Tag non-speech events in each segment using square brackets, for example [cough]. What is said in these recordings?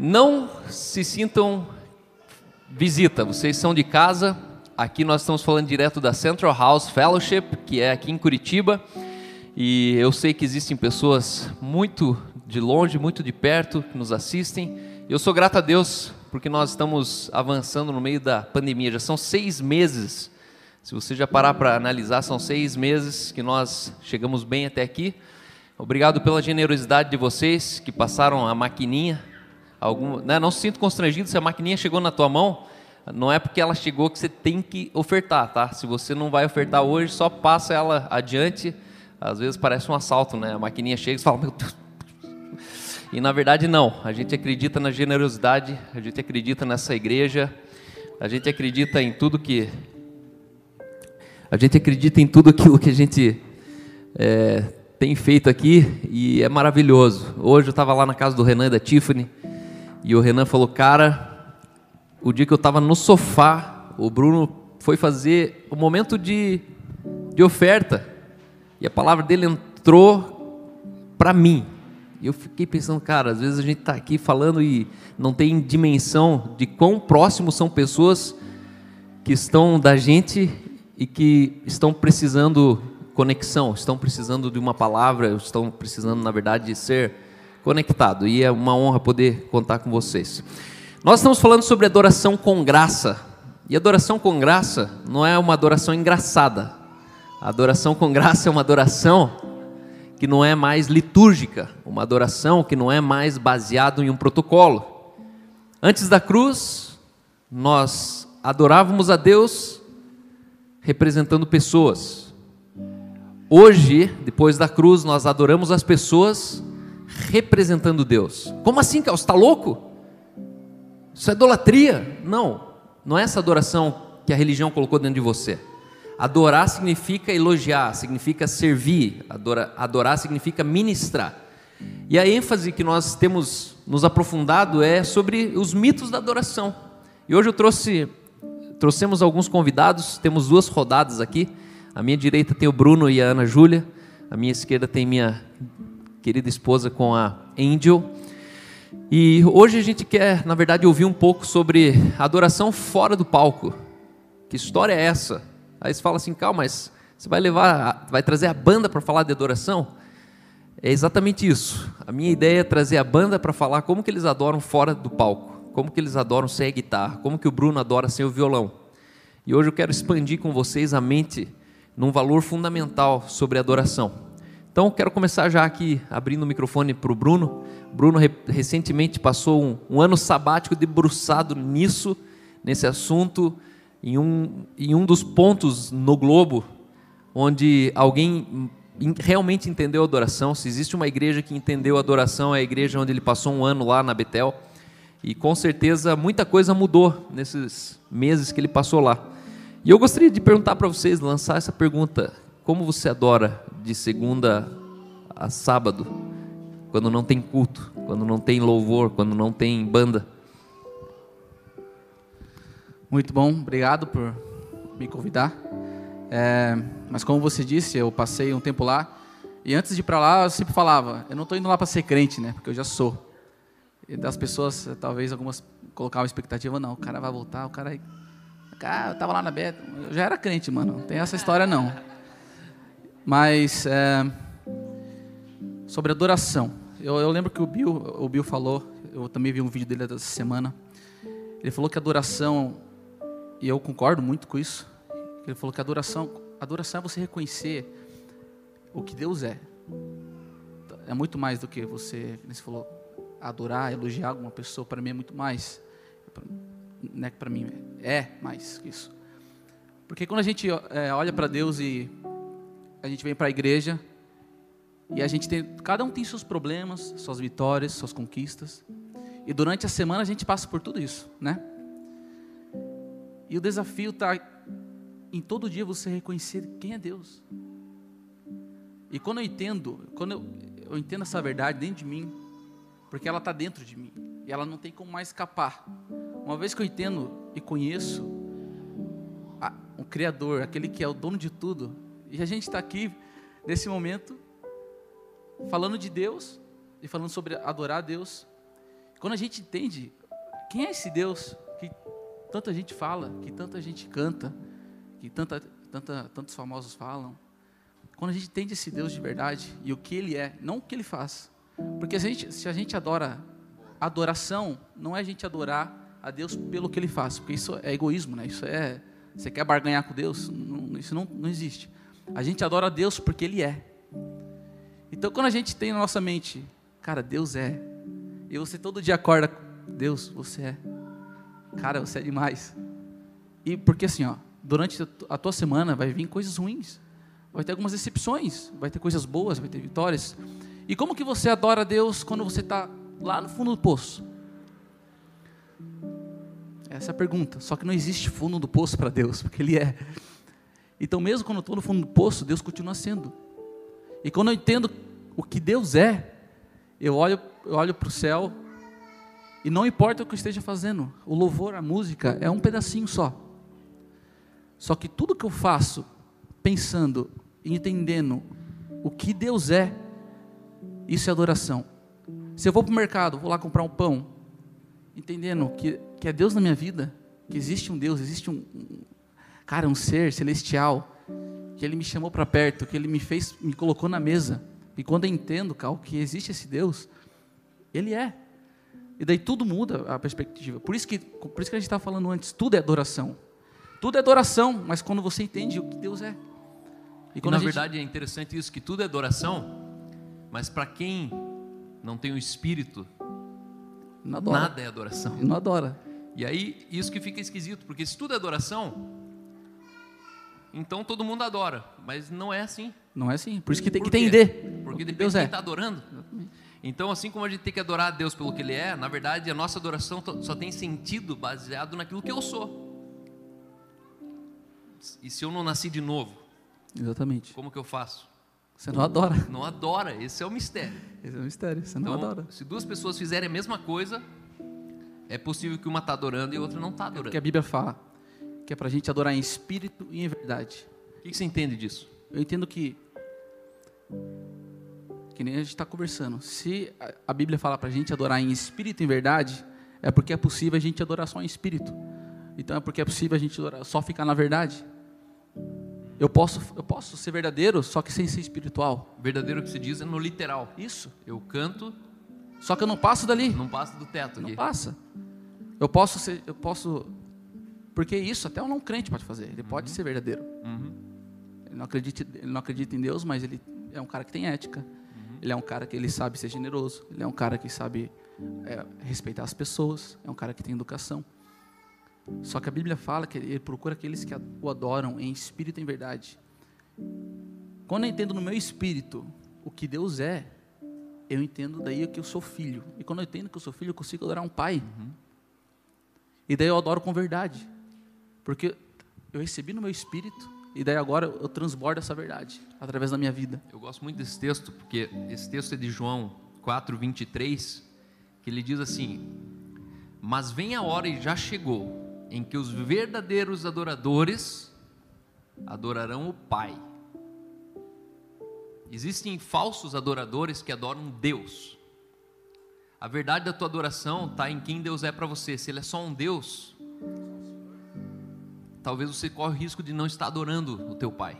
Não se sintam visita, vocês são de casa. Aqui nós estamos falando direto da Central House Fellowship, que é aqui em Curitiba. E eu sei que existem pessoas muito de longe, muito de perto, que nos assistem. Eu sou grato a Deus porque nós estamos avançando no meio da pandemia. Já são seis meses. Se você já parar para analisar, são seis meses que nós chegamos bem até aqui. Obrigado pela generosidade de vocês que passaram a maquininha algum, né, não se sinta constrangido se a maquininha chegou na tua mão, não é porque ela chegou que você tem que ofertar, tá? Se você não vai ofertar hoje, só passa ela adiante. Às vezes parece um assalto, né? A maquininha chega e fala, meu Deus. E na verdade não. A gente acredita na generosidade, a gente acredita nessa igreja, a gente acredita em tudo que a gente acredita em tudo aquilo que a gente é, tem feito aqui e é maravilhoso. Hoje eu estava lá na casa do Renan e da Tiffany e o Renan falou: Cara, o dia que eu estava no sofá, o Bruno foi fazer o momento de, de oferta. E a palavra dele entrou para mim. E eu fiquei pensando, cara, às vezes a gente está aqui falando e não tem dimensão de quão próximos são pessoas que estão da gente e que estão precisando conexão, estão precisando de uma palavra, estão precisando, na verdade, de ser conectado e é uma honra poder contar com vocês. Nós estamos falando sobre adoração com graça. E adoração com graça não é uma adoração engraçada. A adoração com graça é uma adoração que não é mais litúrgica, uma adoração que não é mais baseado em um protocolo. Antes da cruz, nós adorávamos a Deus representando pessoas. Hoje, depois da cruz, nós adoramos as pessoas representando Deus. Como assim, Carlos? Está louco? Isso é idolatria? Não, não é essa adoração que a religião colocou dentro de você. Adorar significa elogiar, significa servir, adorar, adorar significa ministrar. E a ênfase que nós temos nos aprofundado é sobre os mitos da adoração. E hoje eu trouxe, trouxemos alguns convidados, temos duas rodadas aqui. À minha direita tem o Bruno e a Ana Júlia, à minha esquerda tem minha querida esposa com a Angel. E hoje a gente quer, na verdade, ouvir um pouco sobre adoração fora do palco. Que história é essa? Aí você fala assim, calma, mas você vai levar, vai trazer a banda para falar de adoração? É exatamente isso. A minha ideia é trazer a banda para falar como que eles adoram fora do palco, como que eles adoram sem a guitarra, como que o Bruno adora sem o violão. E hoje eu quero expandir com vocês a mente num valor fundamental sobre adoração. Então, quero começar já aqui abrindo o microfone para o Bruno. Bruno recentemente passou um, um, ano sabático debruçado nisso, nesse assunto, em um, em um dos pontos no globo onde alguém realmente entendeu a adoração. Se existe uma igreja que entendeu a adoração, é a igreja onde ele passou um ano lá na Betel. E com certeza muita coisa mudou nesses meses que ele passou lá. E eu gostaria de perguntar para vocês, lançar essa pergunta: como você adora de segunda a sábado, quando não tem culto, quando não tem louvor, quando não tem banda? Muito bom, obrigado por me convidar. É, mas como você disse, eu passei um tempo lá e antes de ir para lá eu sempre falava, eu não estou indo lá para ser crente, né? Porque eu já sou. E das pessoas, talvez algumas colocavam expectativa, não, o cara vai voltar, o cara, cara, eu estava lá na Beta, eu já era crente, mano, não tem essa história não. Mas é, sobre adoração, eu, eu, lembro que o Bill, o Bill falou, eu também vi um vídeo dele essa semana. Ele falou que adoração, e eu concordo muito com isso. Ele falou que adoração, adoração é você reconhecer o que Deus é. É muito mais do que você, você falou, adorar, elogiar alguma pessoa. Para mim é muito mais. Né, para mim é mais que isso. Porque quando a gente é, olha para Deus e a gente vem para a igreja e a gente tem, cada um tem seus problemas, suas vitórias, suas conquistas. E durante a semana a gente passa por tudo isso, né? E o desafio está em todo dia você reconhecer quem é Deus. E quando eu entendo, quando eu, eu entendo essa verdade dentro de mim, porque ela está dentro de mim e ela não tem como mais escapar. Uma vez que eu entendo e conheço a, o Criador, aquele que é o dono de tudo, e a gente está aqui, nesse momento, falando de Deus e falando sobre adorar a Deus. Quando a gente entende quem é esse Deus que tanta gente fala, que tanta gente canta, que tanta, tanta, tantos famosos falam, quando a gente entende esse Deus de verdade e o que Ele é, não o que Ele faz. Porque se a gente, se a gente adora, adoração não é a gente adorar a Deus pelo que Ele faz, porque isso é egoísmo, né? Isso é, você quer barganhar com Deus? Não, isso não, não existe. A gente adora a Deus porque Ele é. Então, quando a gente tem na nossa mente, cara, Deus é, e você todo dia acorda, Deus, você é, cara, você é demais. E porque assim, ó, durante a tua semana vai vir coisas ruins vai ter algumas decepções, vai ter coisas boas, vai ter vitórias. E como que você adora a Deus quando você está lá no fundo do poço? Essa é a pergunta. Só que não existe fundo do poço para Deus, porque Ele é. Então, mesmo quando eu estou no fundo do poço, Deus continua sendo. E quando eu entendo o que Deus é, eu olho, eu olho para o céu e não importa o que eu esteja fazendo, o louvor, a música é um pedacinho só. Só que tudo que eu faço pensando entendendo o que Deus é, isso é adoração. Se eu vou para o mercado, vou lá comprar um pão, entendendo que, que é Deus na minha vida, que existe um Deus, existe um cara, um ser celestial, que Ele me chamou para perto, que Ele me fez, me colocou na mesa. E quando eu entendo, Cal, que existe esse Deus, Ele é. E daí tudo muda a perspectiva. Por isso que, por isso que a gente estava falando antes, tudo é adoração. Tudo é adoração, mas quando você entende o que Deus é. E, e na gente... verdade é interessante isso, que tudo é adoração, mas para quem não tem o Espírito, nada é adoração. Não adora. E aí, isso que fica esquisito, porque se tudo é adoração, então todo mundo adora, mas não é assim. Não é assim, por isso que tem que entender. Porque depende Deus de quem está é. adorando. Então, assim como a gente tem que adorar a Deus pelo que Ele é, na verdade a nossa adoração só tem sentido baseado naquilo que eu sou. E se eu não nasci de novo? Exatamente. Como que eu faço? Você não adora. Não adora, esse é o mistério. Esse é o mistério, você não então, adora. Se duas pessoas fizerem a mesma coisa, é possível que uma está adorando e a outra não está adorando. É o que a Bíblia fala, que é para a gente adorar em espírito e em verdade. O que, que você entende disso? Eu entendo que, que nem a gente está conversando, se a Bíblia fala para a gente adorar em espírito e em verdade, é porque é possível a gente adorar só em espírito. Então é porque é possível a gente adorar, só ficar na verdade. Eu posso, eu posso ser verdadeiro, só que sem ser espiritual. Verdadeiro que se diz é no literal. Isso. Eu canto, só que eu não passo dali. Não passo do teto. Não passa. Eu posso ser, eu posso, porque isso até um não crente pode fazer. Ele uhum. pode ser verdadeiro. Uhum. Ele não acredita, ele não acredita em Deus, mas ele é um cara que tem ética. Uhum. Ele é um cara que ele sabe ser generoso. Ele é um cara que sabe é, respeitar as pessoas. É um cara que tem educação. Só que a Bíblia fala que ele procura aqueles que o adoram em espírito e em verdade. Quando eu entendo no meu espírito o que Deus é, eu entendo daí que eu sou filho. E quando eu entendo que eu sou filho, eu consigo adorar um pai. Uhum. E daí eu adoro com verdade. Porque eu recebi no meu espírito e daí agora eu transbordo essa verdade através da minha vida. Eu gosto muito desse texto, porque esse texto é de João 4, 23, que ele diz assim: Mas vem a hora e já chegou em que os verdadeiros adoradores adorarão o Pai. Existem falsos adoradores que adoram Deus. A verdade da tua adoração está em quem Deus é para você. Se Ele é só um Deus, talvez você corra o risco de não estar adorando o teu Pai.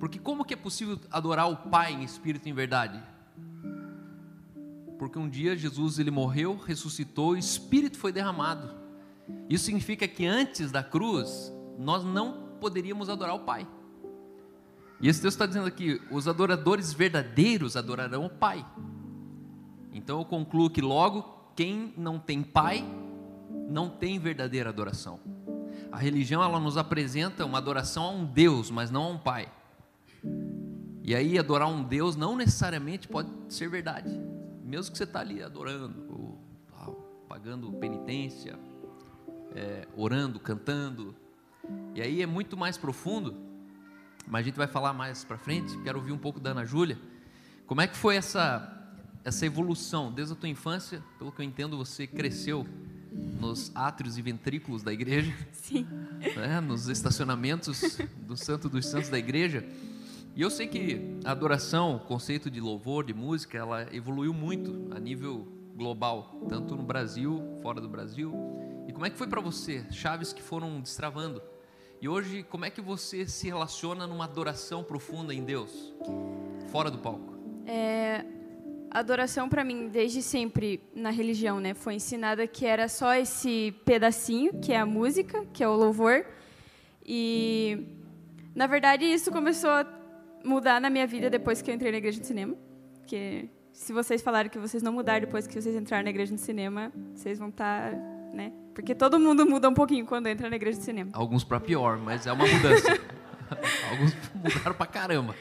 Porque como que é possível adorar o Pai em espírito e em verdade? Porque um dia Jesus ele morreu, ressuscitou, o Espírito foi derramado. Isso significa que antes da cruz, nós não poderíamos adorar o Pai. E esse texto está dizendo aqui: os adoradores verdadeiros adorarão o Pai. Então eu concluo que logo, quem não tem Pai, não tem verdadeira adoração. A religião ela nos apresenta uma adoração a um Deus, mas não a um Pai. E aí adorar um Deus não necessariamente pode ser verdade, mesmo que você está ali adorando, ou, pagando penitência, é, orando, cantando. E aí é muito mais profundo, mas a gente vai falar mais para frente. Quero ouvir um pouco da Ana Júlia. Como é que foi essa, essa evolução desde a tua infância? Pelo que eu entendo, você cresceu nos átrios e ventrículos da igreja. [laughs] Sim. Né, nos estacionamentos do Santo dos Santos da igreja. E eu sei que a adoração, o conceito de louvor, de música, ela evoluiu muito a nível global, tanto no Brasil, fora do Brasil. E como é que foi para você? Chaves que foram destravando. E hoje, como é que você se relaciona numa adoração profunda em Deus, fora do palco? É, adoração para mim, desde sempre na religião, né, foi ensinada que era só esse pedacinho, que é a música, que é o louvor. E na verdade isso começou a mudar na minha vida depois que eu entrei na igreja de cinema, que se vocês falarem que vocês não mudaram depois que vocês entraram na igreja de cinema, vocês vão estar, tá, né? Porque todo mundo muda um pouquinho quando entra na igreja de cinema. Alguns para pior, mas é uma mudança. [laughs] Alguns mudaram para caramba.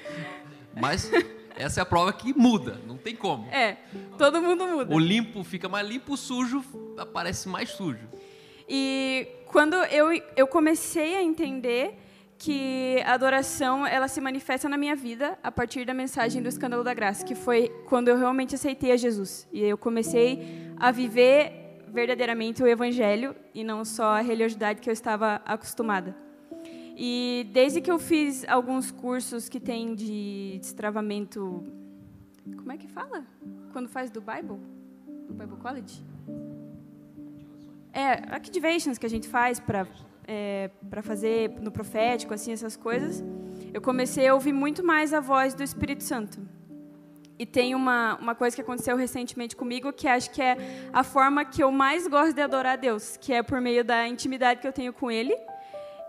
Mas essa é a prova que muda, não tem como. É, todo mundo muda. O limpo fica mais limpo, o sujo aparece mais sujo. E quando eu, eu comecei a entender que a adoração ela se manifesta na minha vida a partir da mensagem do escândalo da graça, que foi quando eu realmente aceitei a Jesus e eu comecei a viver verdadeiramente o evangelho e não só a religiosidade que eu estava acostumada. E desde que eu fiz alguns cursos que tem de destravamento, como é que fala? Quando faz do Bible, do Bible College? É, activations que a gente faz para é, para fazer no profético, assim, essas coisas, eu comecei a ouvir muito mais a voz do Espírito Santo. E tem uma, uma coisa que aconteceu recentemente comigo, que acho que é a forma que eu mais gosto de adorar a Deus, que é por meio da intimidade que eu tenho com Ele.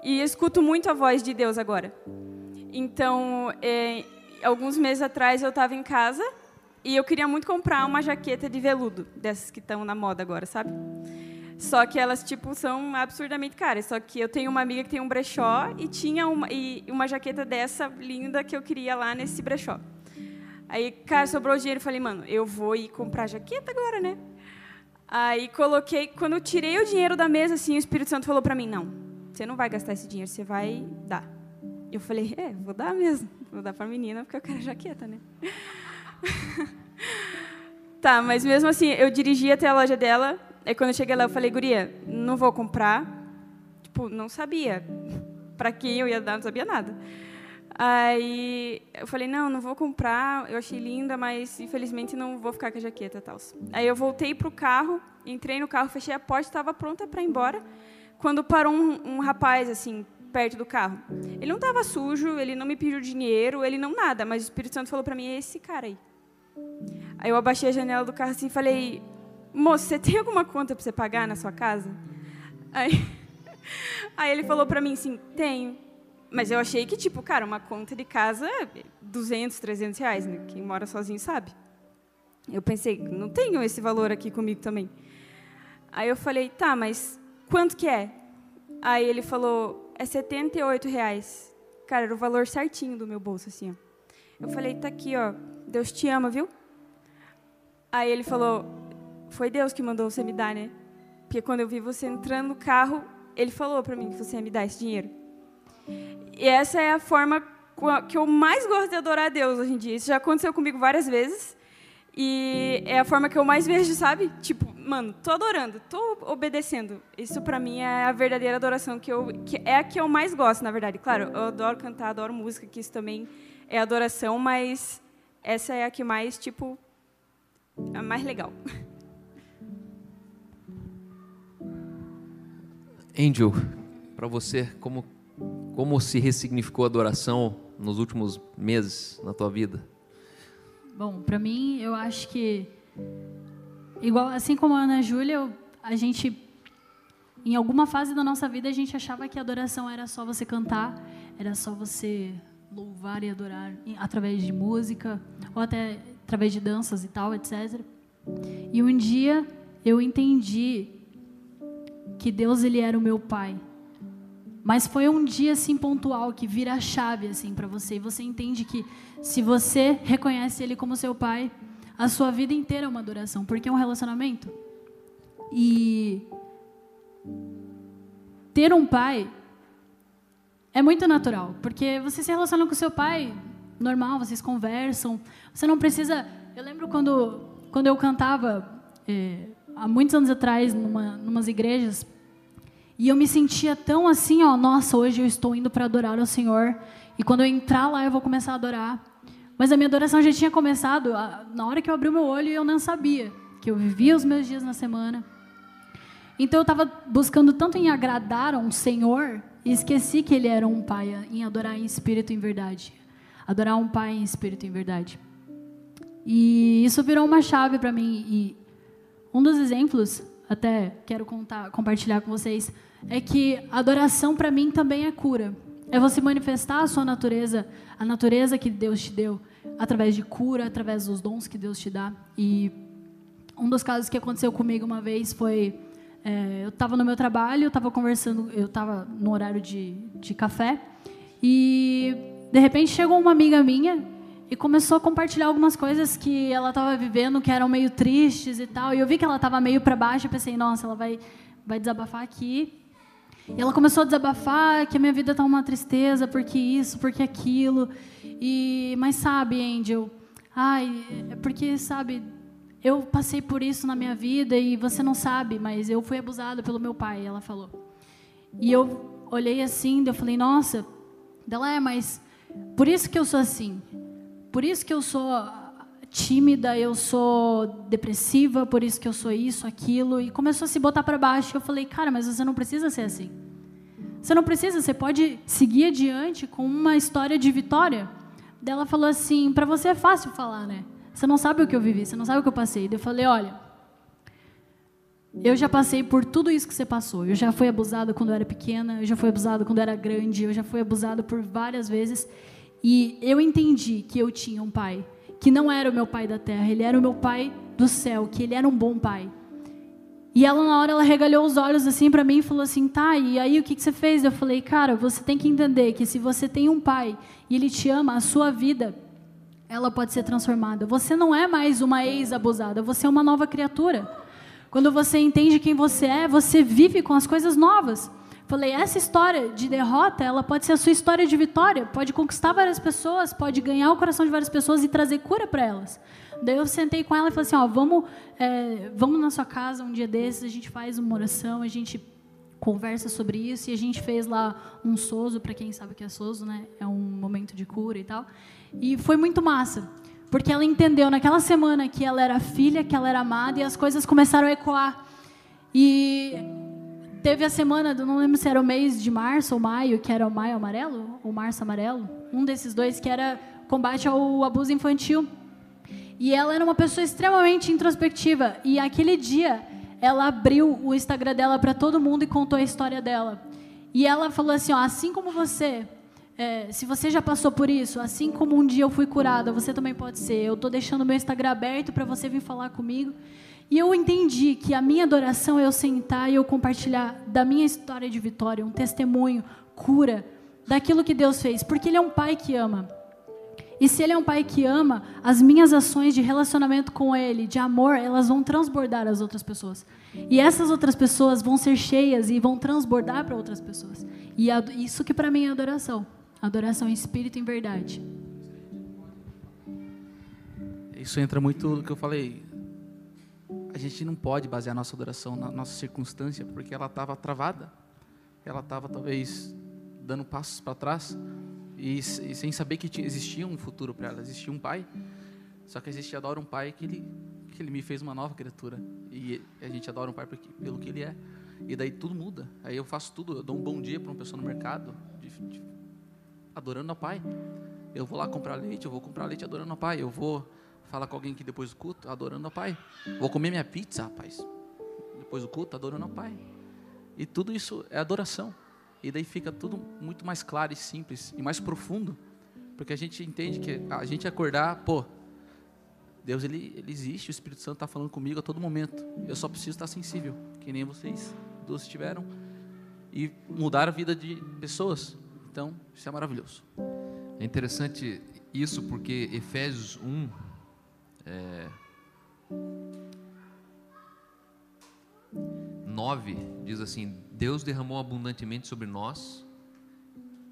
E escuto muito a voz de Deus agora. Então, é, alguns meses atrás eu estava em casa e eu queria muito comprar uma jaqueta de veludo, dessas que estão na moda agora, sabe? Só que elas, tipo, são absurdamente caras. Só que eu tenho uma amiga que tem um brechó e tinha uma, e uma jaqueta dessa linda que eu queria lá nesse brechó. Aí, cara, sobrou o dinheiro. Falei, mano, eu vou ir comprar jaqueta agora, né? Aí coloquei, quando eu tirei o dinheiro da mesa, assim, o Espírito Santo falou para mim, não, você não vai gastar esse dinheiro, você vai dar. Eu falei, é, vou dar mesmo. Vou dar para a menina porque eu quero jaqueta, né? [laughs] tá, mas mesmo assim, eu dirigi até a loja dela, Aí quando eu cheguei lá, eu falei, guria, não vou comprar. Tipo, não sabia. Para quem eu ia dar, não sabia nada. Aí eu falei, não, não vou comprar. Eu achei linda, mas infelizmente não vou ficar com a jaqueta e tal. Aí eu voltei pro carro, entrei no carro, fechei a porta, estava pronta para ir embora. Quando parou um, um rapaz, assim, perto do carro. Ele não estava sujo, ele não me pediu dinheiro, ele não nada, mas o Espírito Santo falou para mim, é esse cara aí. Aí eu abaixei a janela do carro assim e falei, moço, você tem alguma conta para você pagar na sua casa? Aí, [laughs] aí ele falou para mim assim, tenho. Mas eu achei que, tipo, cara, uma conta de casa é 200, 300 reais, né? Quem mora sozinho sabe. Eu pensei, não tenho esse valor aqui comigo também. Aí eu falei, tá, mas quanto que é? Aí ele falou, é 78 reais. Cara, era o valor certinho do meu bolso, assim, ó. Eu falei, tá aqui, ó, Deus te ama, viu? Aí ele falou, foi Deus que mandou você me dar, né? Porque quando eu vi você entrando no carro, ele falou para mim que você ia me dar esse dinheiro. E essa é a forma que eu mais gosto de adorar a Deus hoje em dia. Isso já aconteceu comigo várias vezes. E é a forma que eu mais vejo, sabe? Tipo, mano, tô adorando, tô obedecendo. Isso para mim é a verdadeira adoração que eu que é a que eu mais gosto, na verdade. Claro, eu adoro cantar, adoro música, que isso também é adoração, mas essa é a que mais, tipo, a mais legal. [laughs] Angel, para você, como, como se ressignificou a adoração nos últimos meses na tua vida? Bom, para mim, eu acho que igual assim como a Ana Júlia, a gente em alguma fase da nossa vida a gente achava que a adoração era só você cantar, era só você louvar e adorar através de música ou até através de danças e tal, etc. E um dia eu entendi que Deus ele era o meu pai. Mas foi um dia assim pontual que vira a chave assim para você e você entende que se você reconhece ele como seu pai, a sua vida inteira é uma adoração, porque é um relacionamento. E ter um pai é muito natural, porque você se relaciona com seu pai normal, vocês conversam, você não precisa. Eu lembro quando quando eu cantava é, há muitos anos atrás, numa numas igrejas, e eu me sentia tão assim, ó, nossa, hoje eu estou indo para adorar o Senhor, e quando eu entrar lá eu vou começar a adorar. Mas a minha adoração já tinha começado na hora que eu abri o meu olho eu não sabia. que eu vivia os meus dias na semana. Então eu estava buscando tanto em agradar a um Senhor e esqueci que Ele era um Pai, em adorar em espírito em verdade. Adorar um Pai em espírito em verdade. E isso virou uma chave para mim. E um dos exemplos, até quero contar, compartilhar com vocês, é que adoração para mim também é cura. É você manifestar a sua natureza, a natureza que Deus te deu, através de cura, através dos dons que Deus te dá. E um dos casos que aconteceu comigo uma vez foi é, eu estava no meu trabalho, eu estava conversando, eu estava no horário de, de café e de repente chegou uma amiga minha e começou a compartilhar algumas coisas que ela estava vivendo que eram meio tristes e tal. E eu vi que ela estava meio para baixo, eu pensei, nossa, ela vai vai desabafar aqui. E ela começou a desabafar que a minha vida está uma tristeza, porque isso, porque aquilo. E mas sabe, Angel, ai, é porque sabe, eu passei por isso na minha vida e você não sabe, mas eu fui abusada pelo meu pai, ela falou. E eu olhei assim, eu falei, nossa, dela é, mas por isso que eu sou assim. Por isso que eu sou tímida, eu sou depressiva, por isso que eu sou isso, aquilo. E começou a se botar para baixo. Eu falei, cara, mas você não precisa ser assim. Você não precisa, você pode seguir adiante com uma história de vitória. Dela falou assim: para você é fácil falar, né? Você não sabe o que eu vivi, você não sabe o que eu passei. Eu falei: olha, eu já passei por tudo isso que você passou. Eu já fui abusada quando eu era pequena, eu já fui abusada quando eu era grande, eu já fui abusada por várias vezes. E eu entendi que eu tinha um pai que não era o meu pai da terra, ele era o meu pai do céu, que ele era um bom pai. E ela, na hora, ela regalhou os olhos assim para mim e falou assim: tá, e aí o que, que você fez? Eu falei: cara, você tem que entender que se você tem um pai e ele te ama, a sua vida ela pode ser transformada. Você não é mais uma ex-abusada, você é uma nova criatura. Quando você entende quem você é, você vive com as coisas novas. Falei, essa história de derrota, ela pode ser a sua história de vitória, pode conquistar várias pessoas, pode ganhar o coração de várias pessoas e trazer cura para elas. Daí eu sentei com ela e falei assim, ó, vamos, é, vamos na sua casa um dia desses, a gente faz uma oração, a gente conversa sobre isso e a gente fez lá um sozo, para quem sabe o que é sozo, né? É um momento de cura e tal. E foi muito massa, porque ela entendeu naquela semana que ela era filha, que ela era amada, e as coisas começaram a ecoar. E teve a semana, não lembro se era o mês de março ou maio, que era o maio amarelo, ou março amarelo, um desses dois, que era combate ao abuso infantil. E ela era uma pessoa extremamente introspectiva. E aquele dia, ela abriu o Instagram dela para todo mundo e contou a história dela. E ela falou assim: ó, assim como você é, se você já passou por isso, assim como um dia eu fui curada, você também pode ser. Eu estou deixando meu Instagram aberto para você vir falar comigo. E eu entendi que a minha adoração é eu sentar e eu compartilhar da minha história de vitória, um testemunho, cura, daquilo que Deus fez. Porque Ele é um pai que ama. E se Ele é um pai que ama, as minhas ações de relacionamento com Ele, de amor, elas vão transbordar as outras pessoas. E essas outras pessoas vão ser cheias e vão transbordar para outras pessoas. E isso que para mim é adoração. Adoração em espírito e em verdade. Isso entra muito no que eu falei. A gente não pode basear nossa adoração na nossa circunstância, porque ela estava travada. Ela estava talvez dando passos para trás e, e, sem saber que tinha, existia um futuro para ela, existia um pai. Só que a gente adora um pai que ele, que ele me fez uma nova criatura. E a gente adora um pai porque, pelo que ele é. E daí tudo muda. Aí eu faço tudo, eu dou um bom dia para uma pessoa no mercado, de, de, adorando ao Pai. Eu vou lá comprar leite, eu vou comprar leite adorando ao Pai. Eu vou falar com alguém que depois do culto, adorando ao Pai. Vou comer minha pizza, rapaz. Depois do culto, adorando ao Pai. E tudo isso é adoração. E daí fica tudo muito mais claro e simples e mais profundo. Porque a gente entende que a gente acordar, pô, Deus ele, ele existe, o Espírito Santo está falando comigo a todo momento. Eu só preciso estar sensível, que nem vocês duas tiveram, e mudar a vida de pessoas. Então, isso é maravilhoso. É interessante isso porque Efésios 1, é, 9 diz assim: Deus derramou abundantemente sobre nós,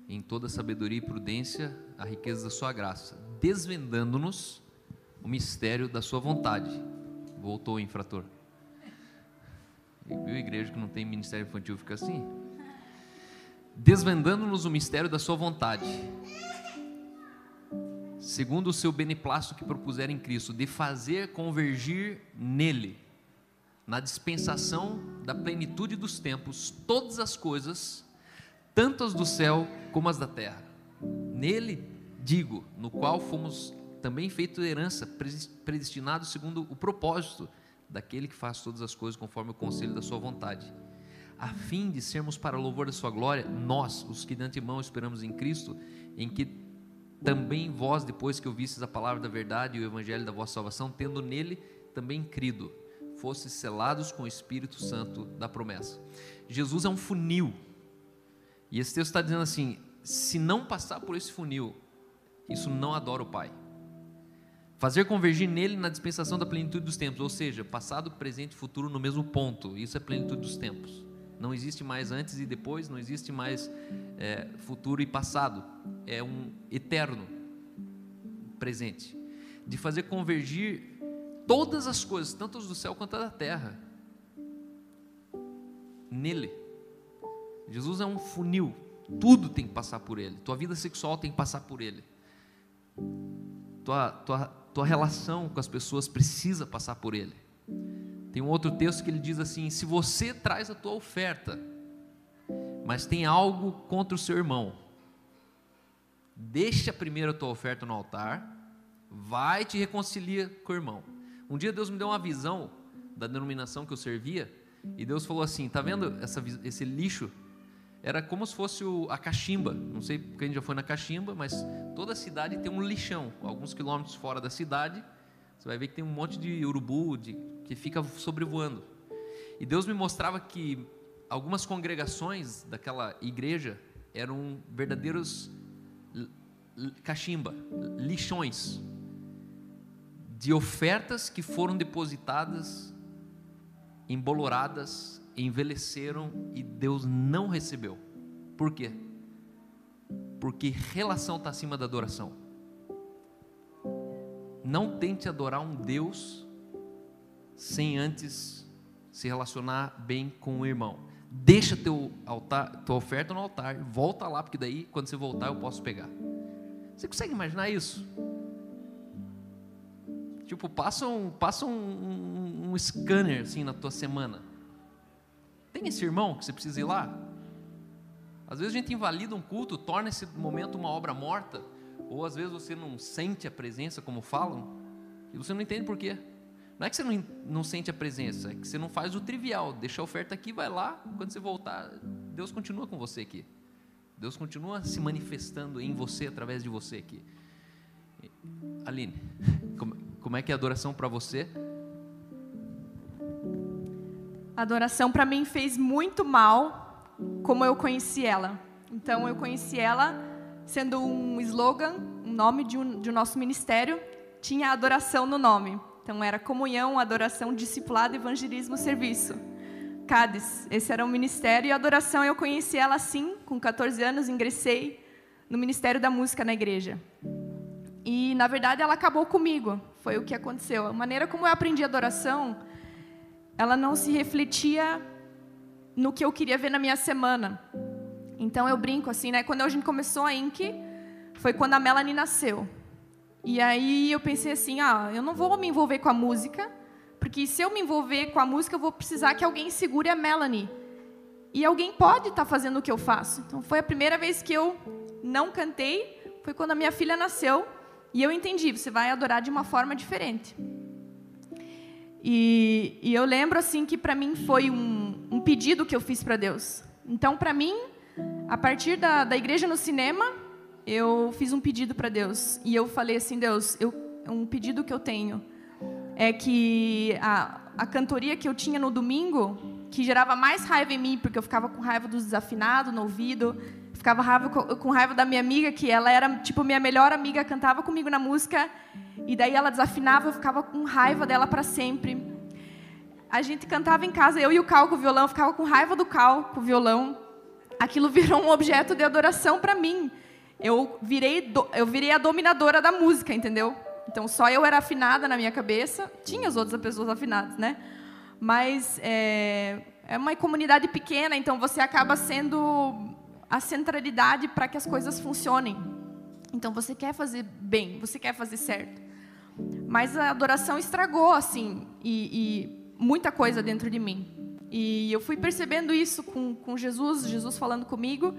em toda sabedoria e prudência, a riqueza da Sua graça, desvendando-nos o mistério da Sua vontade. Voltou o infrator. Viu a igreja que não tem ministério infantil fica assim? desvendando-nos o mistério da Sua vontade, segundo o seu beneplácito que propuser em Cristo, de fazer convergir nele, na dispensação da plenitude dos tempos, todas as coisas, tanto as do céu como as da terra. Nele, digo, no qual fomos também feito herança, predestinados segundo o propósito daquele que faz todas as coisas conforme o conselho da sua vontade, a fim de sermos para louvor da sua glória, nós, os que de antemão esperamos em Cristo, em que também vós, depois que ouvistes a palavra da verdade e o evangelho da vossa salvação, tendo nele também crido, fostes selados com o Espírito Santo da promessa. Jesus é um funil. E esse texto está dizendo assim: se não passar por esse funil, isso não adora o Pai. Fazer convergir nele na dispensação da plenitude dos tempos, ou seja, passado, presente e futuro no mesmo ponto. Isso é plenitude dos tempos. Não existe mais antes e depois, não existe mais é, futuro e passado. É um eterno presente. De fazer convergir todas as coisas, tanto as do céu quanto as da terra, nele. Jesus é um funil. Tudo tem que passar por ele. Tua vida sexual tem que passar por ele. Tua, tua, tua relação com as pessoas precisa passar por ele. Tem um outro texto que ele diz assim: se você traz a tua oferta, mas tem algo contra o seu irmão, deixa primeiro a tua oferta no altar, vai te reconcilia com o irmão. Um dia Deus me deu uma visão da denominação que eu servia, e Deus falou assim: tá vendo essa, esse lixo? Era como se fosse o, a cachimba. Não sei quem já foi na cachimba, mas toda a cidade tem um lixão. Alguns quilômetros fora da cidade, você vai ver que tem um monte de urubu, de que fica sobrevoando. E Deus me mostrava que algumas congregações daquela igreja eram verdadeiros cachimba, lixões de ofertas que foram depositadas, emboloradas, envelheceram e Deus não recebeu. Por quê? Porque relação está acima da adoração. Não tente adorar um Deus sem antes se relacionar bem com o irmão. Deixa teu altar, tua oferta no altar, volta lá, porque daí, quando você voltar, eu posso pegar. Você consegue imaginar isso? Tipo, passa um, passa um, um, um scanner assim na tua semana. Tem esse irmão que você precisa ir lá? Às vezes a gente invalida um culto, torna esse momento uma obra morta, ou às vezes você não sente a presença como falam, e você não entende por quê. Não é que você não, não sente a presença, é que você não faz o trivial. Deixa a oferta aqui, vai lá, quando você voltar, Deus continua com você aqui. Deus continua se manifestando em você, através de você aqui. Aline, [laughs] como, como é que é a adoração para você? A adoração para mim fez muito mal, como eu conheci ela. Então eu conheci ela sendo um slogan, um nome de um, de um nosso ministério, tinha adoração no nome. Então era comunhão, adoração, discipulado, evangelismo, serviço. Cádiz, esse era o ministério e a adoração eu conheci ela assim, com 14 anos ingressei no Ministério da Música na igreja. E na verdade ela acabou comigo, foi o que aconteceu. A maneira como eu aprendi adoração, ela não se refletia no que eu queria ver na minha semana. Então eu brinco assim, né? Quando a gente começou a Inc, foi quando a Melanie nasceu. E aí eu pensei assim, ah, eu não vou me envolver com a música, porque se eu me envolver com a música, eu vou precisar que alguém segure a Melanie. E alguém pode estar tá fazendo o que eu faço. Então foi a primeira vez que eu não cantei, foi quando a minha filha nasceu, e eu entendi, você vai adorar de uma forma diferente. E, e eu lembro assim que para mim foi um, um pedido que eu fiz para Deus. Então, para mim, a partir da, da igreja no cinema, eu fiz um pedido para Deus e eu falei assim, Deus, eu, um pedido que eu tenho é que a, a cantoria que eu tinha no domingo, que gerava mais raiva em mim, porque eu ficava com raiva dos desafinados no ouvido, ficava raiva com, raiva da minha amiga, que ela era tipo minha melhor amiga, cantava comigo na música, e daí ela desafinava, eu ficava com raiva dela para sempre. A gente cantava em casa, eu e o Cal com o violão, eu ficava com raiva do Cal com o violão. Aquilo [laughs] virou um objeto de adoração para mim eu virei, eu virei a dominadora da música, entendeu? Então só eu era afinada na minha cabeça, tinha as outras pessoas afinadas, né? Mas é, é uma comunidade pequena, então você acaba sendo a centralidade para que as coisas funcionem. Então você quer fazer bem, você quer fazer certo. Mas a adoração estragou, assim, e, e muita coisa dentro de mim. E eu fui percebendo isso com, com Jesus, Jesus falando comigo.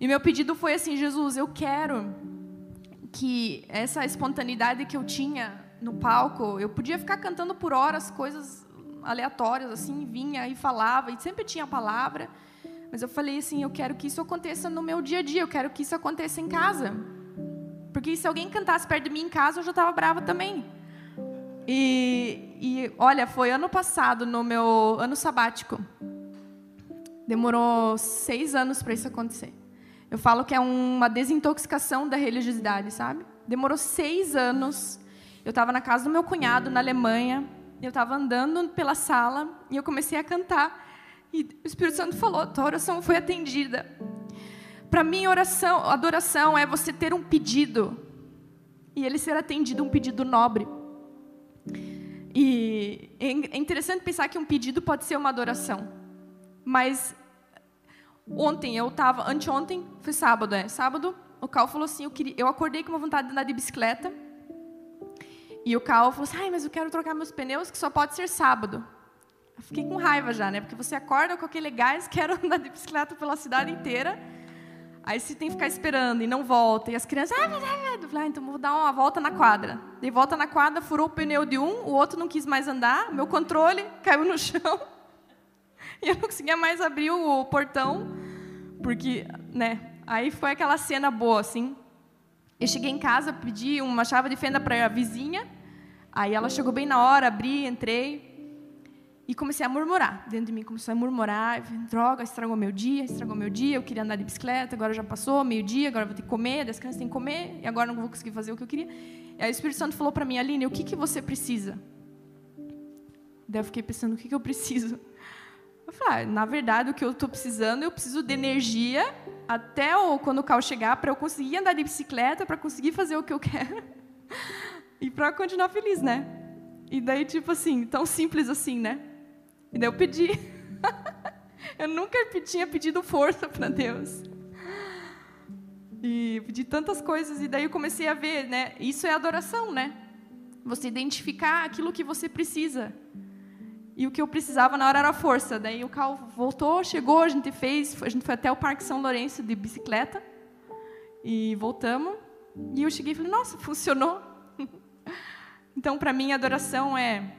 E meu pedido foi assim: Jesus, eu quero que essa espontaneidade que eu tinha no palco, eu podia ficar cantando por horas coisas aleatórias, assim, vinha e falava, e sempre tinha a palavra. Mas eu falei assim: eu quero que isso aconteça no meu dia a dia, eu quero que isso aconteça em casa. Porque se alguém cantasse perto de mim em casa, eu já estava brava também. E, e, olha, foi ano passado, no meu ano sabático. Demorou seis anos para isso acontecer. Eu falo que é uma desintoxicação da religiosidade, sabe? Demorou seis anos. Eu estava na casa do meu cunhado, na Alemanha. Eu estava andando pela sala e eu comecei a cantar. E o Espírito Santo falou: tua oração foi atendida. Para mim, oração, adoração é você ter um pedido e ele ser atendido, um pedido nobre. E é, interessante pensar que um pedido pode ser uma adoração. Mas ontem eu estava, anteontem, foi sábado, é, sábado, o Cal falou assim, eu, queria, eu acordei com uma vontade de andar de bicicleta. E o Cal falou assim, ai, mas eu quero trocar meus pneus, que só pode ser sábado. Eu fiquei com raiva já, né? Porque você acorda com aquele gás, [laughs] quero andar de bicicleta pela cidade inteira. Aí você tem que ficar esperando e não volta. E as crianças, ah, ah, ah, então vou dar uma volta na quadra. Dei volta na quadra, furou o pneu de um, o outro não quis mais andar, meu controle [laughs] caiu no chão. [laughs] E eu não conseguia mais abrir o portão, porque, né? Aí foi aquela cena boa, assim. Eu cheguei em casa, pedi uma chave de fenda para a vizinha. Aí ela chegou bem na hora, abri, entrei. E comecei a murmurar. Dentro de mim começou a murmurar. Droga, estragou meu dia, estragou meu dia. Eu queria andar de bicicleta, agora já passou, meio-dia, agora vou ter que comer. As crianças têm que comer, e agora não vou conseguir fazer o que eu queria. E aí o Espírito Santo falou para mim, Aline, o que, que você precisa? Daí eu fiquei pensando, o que, que eu preciso? Eu falei, ah, na verdade, o que eu estou precisando, eu preciso de energia até o, quando o carro chegar, para eu conseguir andar de bicicleta, para conseguir fazer o que eu [laughs] quero. e para continuar feliz, né? E daí, tipo assim, tão simples assim, né? E daí eu pedi. [laughs] eu nunca tinha pedido força para Deus. E pedi tantas coisas e daí eu comecei a ver, né? Isso é adoração, né? Você identificar aquilo que você precisa. E o que eu precisava na hora era força. Daí o carro voltou, chegou, a gente fez, a gente foi até o Parque São Lourenço de bicicleta e voltamos. E eu cheguei e falei: "Nossa, funcionou". [laughs] então, para mim, adoração é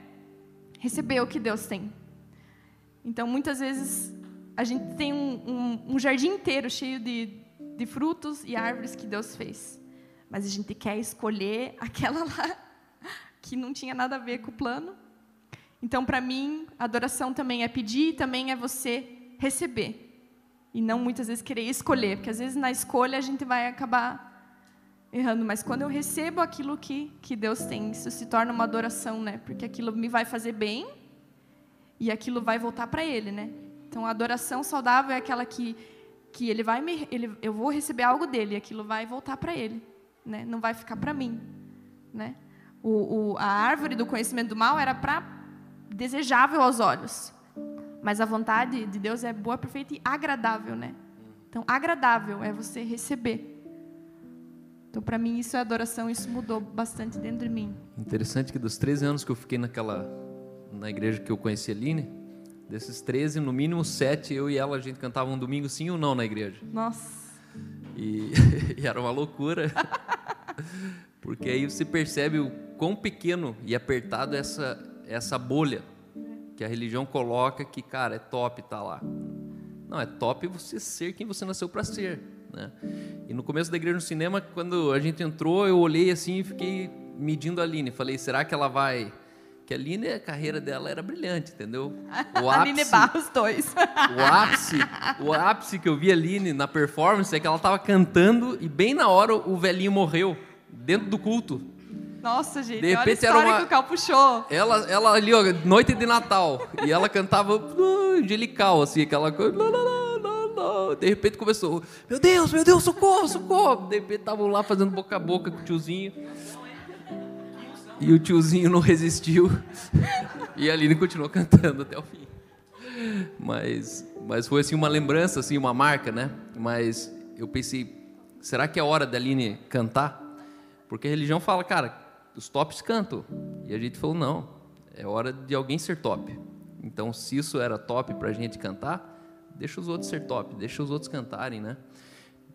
receber o que Deus tem. Então, muitas vezes, a gente tem um, um, um jardim inteiro cheio de, de frutos e árvores que Deus fez. Mas a gente quer escolher [laughs] aquela lá que não tinha nada a ver com o plano. Então, para mim, adoração também é pedir, também é você receber. E não muitas vezes querer escolher, porque às vezes na escolha a gente vai acabar errando, mas quando eu recebo aquilo que, que Deus tem, isso se torna uma adoração, né? Porque aquilo me vai fazer bem e aquilo vai voltar para ele, né? Então a adoração saudável é aquela que que ele vai me, ele, eu vou receber algo dele, e aquilo vai voltar para ele, né? Não vai ficar para mim, né? O, o, a árvore do conhecimento do mal era para desejável aos olhos, mas a vontade de Deus é boa, perfeita e agradável, né? Então agradável é você receber. Então, para mim, isso é adoração, isso mudou bastante dentro de mim. Interessante que dos 13 anos que eu fiquei naquela na igreja que eu conheci a Aline, desses 13, no mínimo 7, eu e ela, a gente cantava um domingo sim ou não na igreja. Nossa. E, [laughs] e era uma loucura. [laughs] Porque aí você percebe o quão pequeno e apertado é essa, essa bolha que a religião coloca que, cara, é top estar tá lá. Não, é top você ser quem você nasceu para ser. Né? E no começo da igreja no cinema, quando a gente entrou, eu olhei assim e fiquei medindo a Aline. Falei, será que ela vai que a Aline, a carreira dela era brilhante, entendeu? [laughs] O ápice, Aline Barros 2. O ápice, o ápice que eu vi a Aline na performance é que ela estava cantando e bem na hora o velhinho morreu, dentro do culto. Nossa, gente, de repente, olha a história era uma... que o Cal puxou. Ela, ela ali, ó, noite de Natal, e ela cantava uh, angelical, assim, aquela coisa... De repente começou, meu Deus, meu Deus, socorro, socorro. De repente estavam lá fazendo boca a boca com o tiozinho. E o tiozinho não resistiu. e a Aline continuou cantando até o fim. Mas, mas foi assim uma lembrança, assim, uma marca, né? Mas eu pensei, será que é hora da Aline cantar? Porque a religião fala, cara, os tops cantam. E a gente falou, não, é hora de alguém ser top. Então, se isso era top para a gente cantar, deixa os outros ser top, deixa os outros cantarem, né?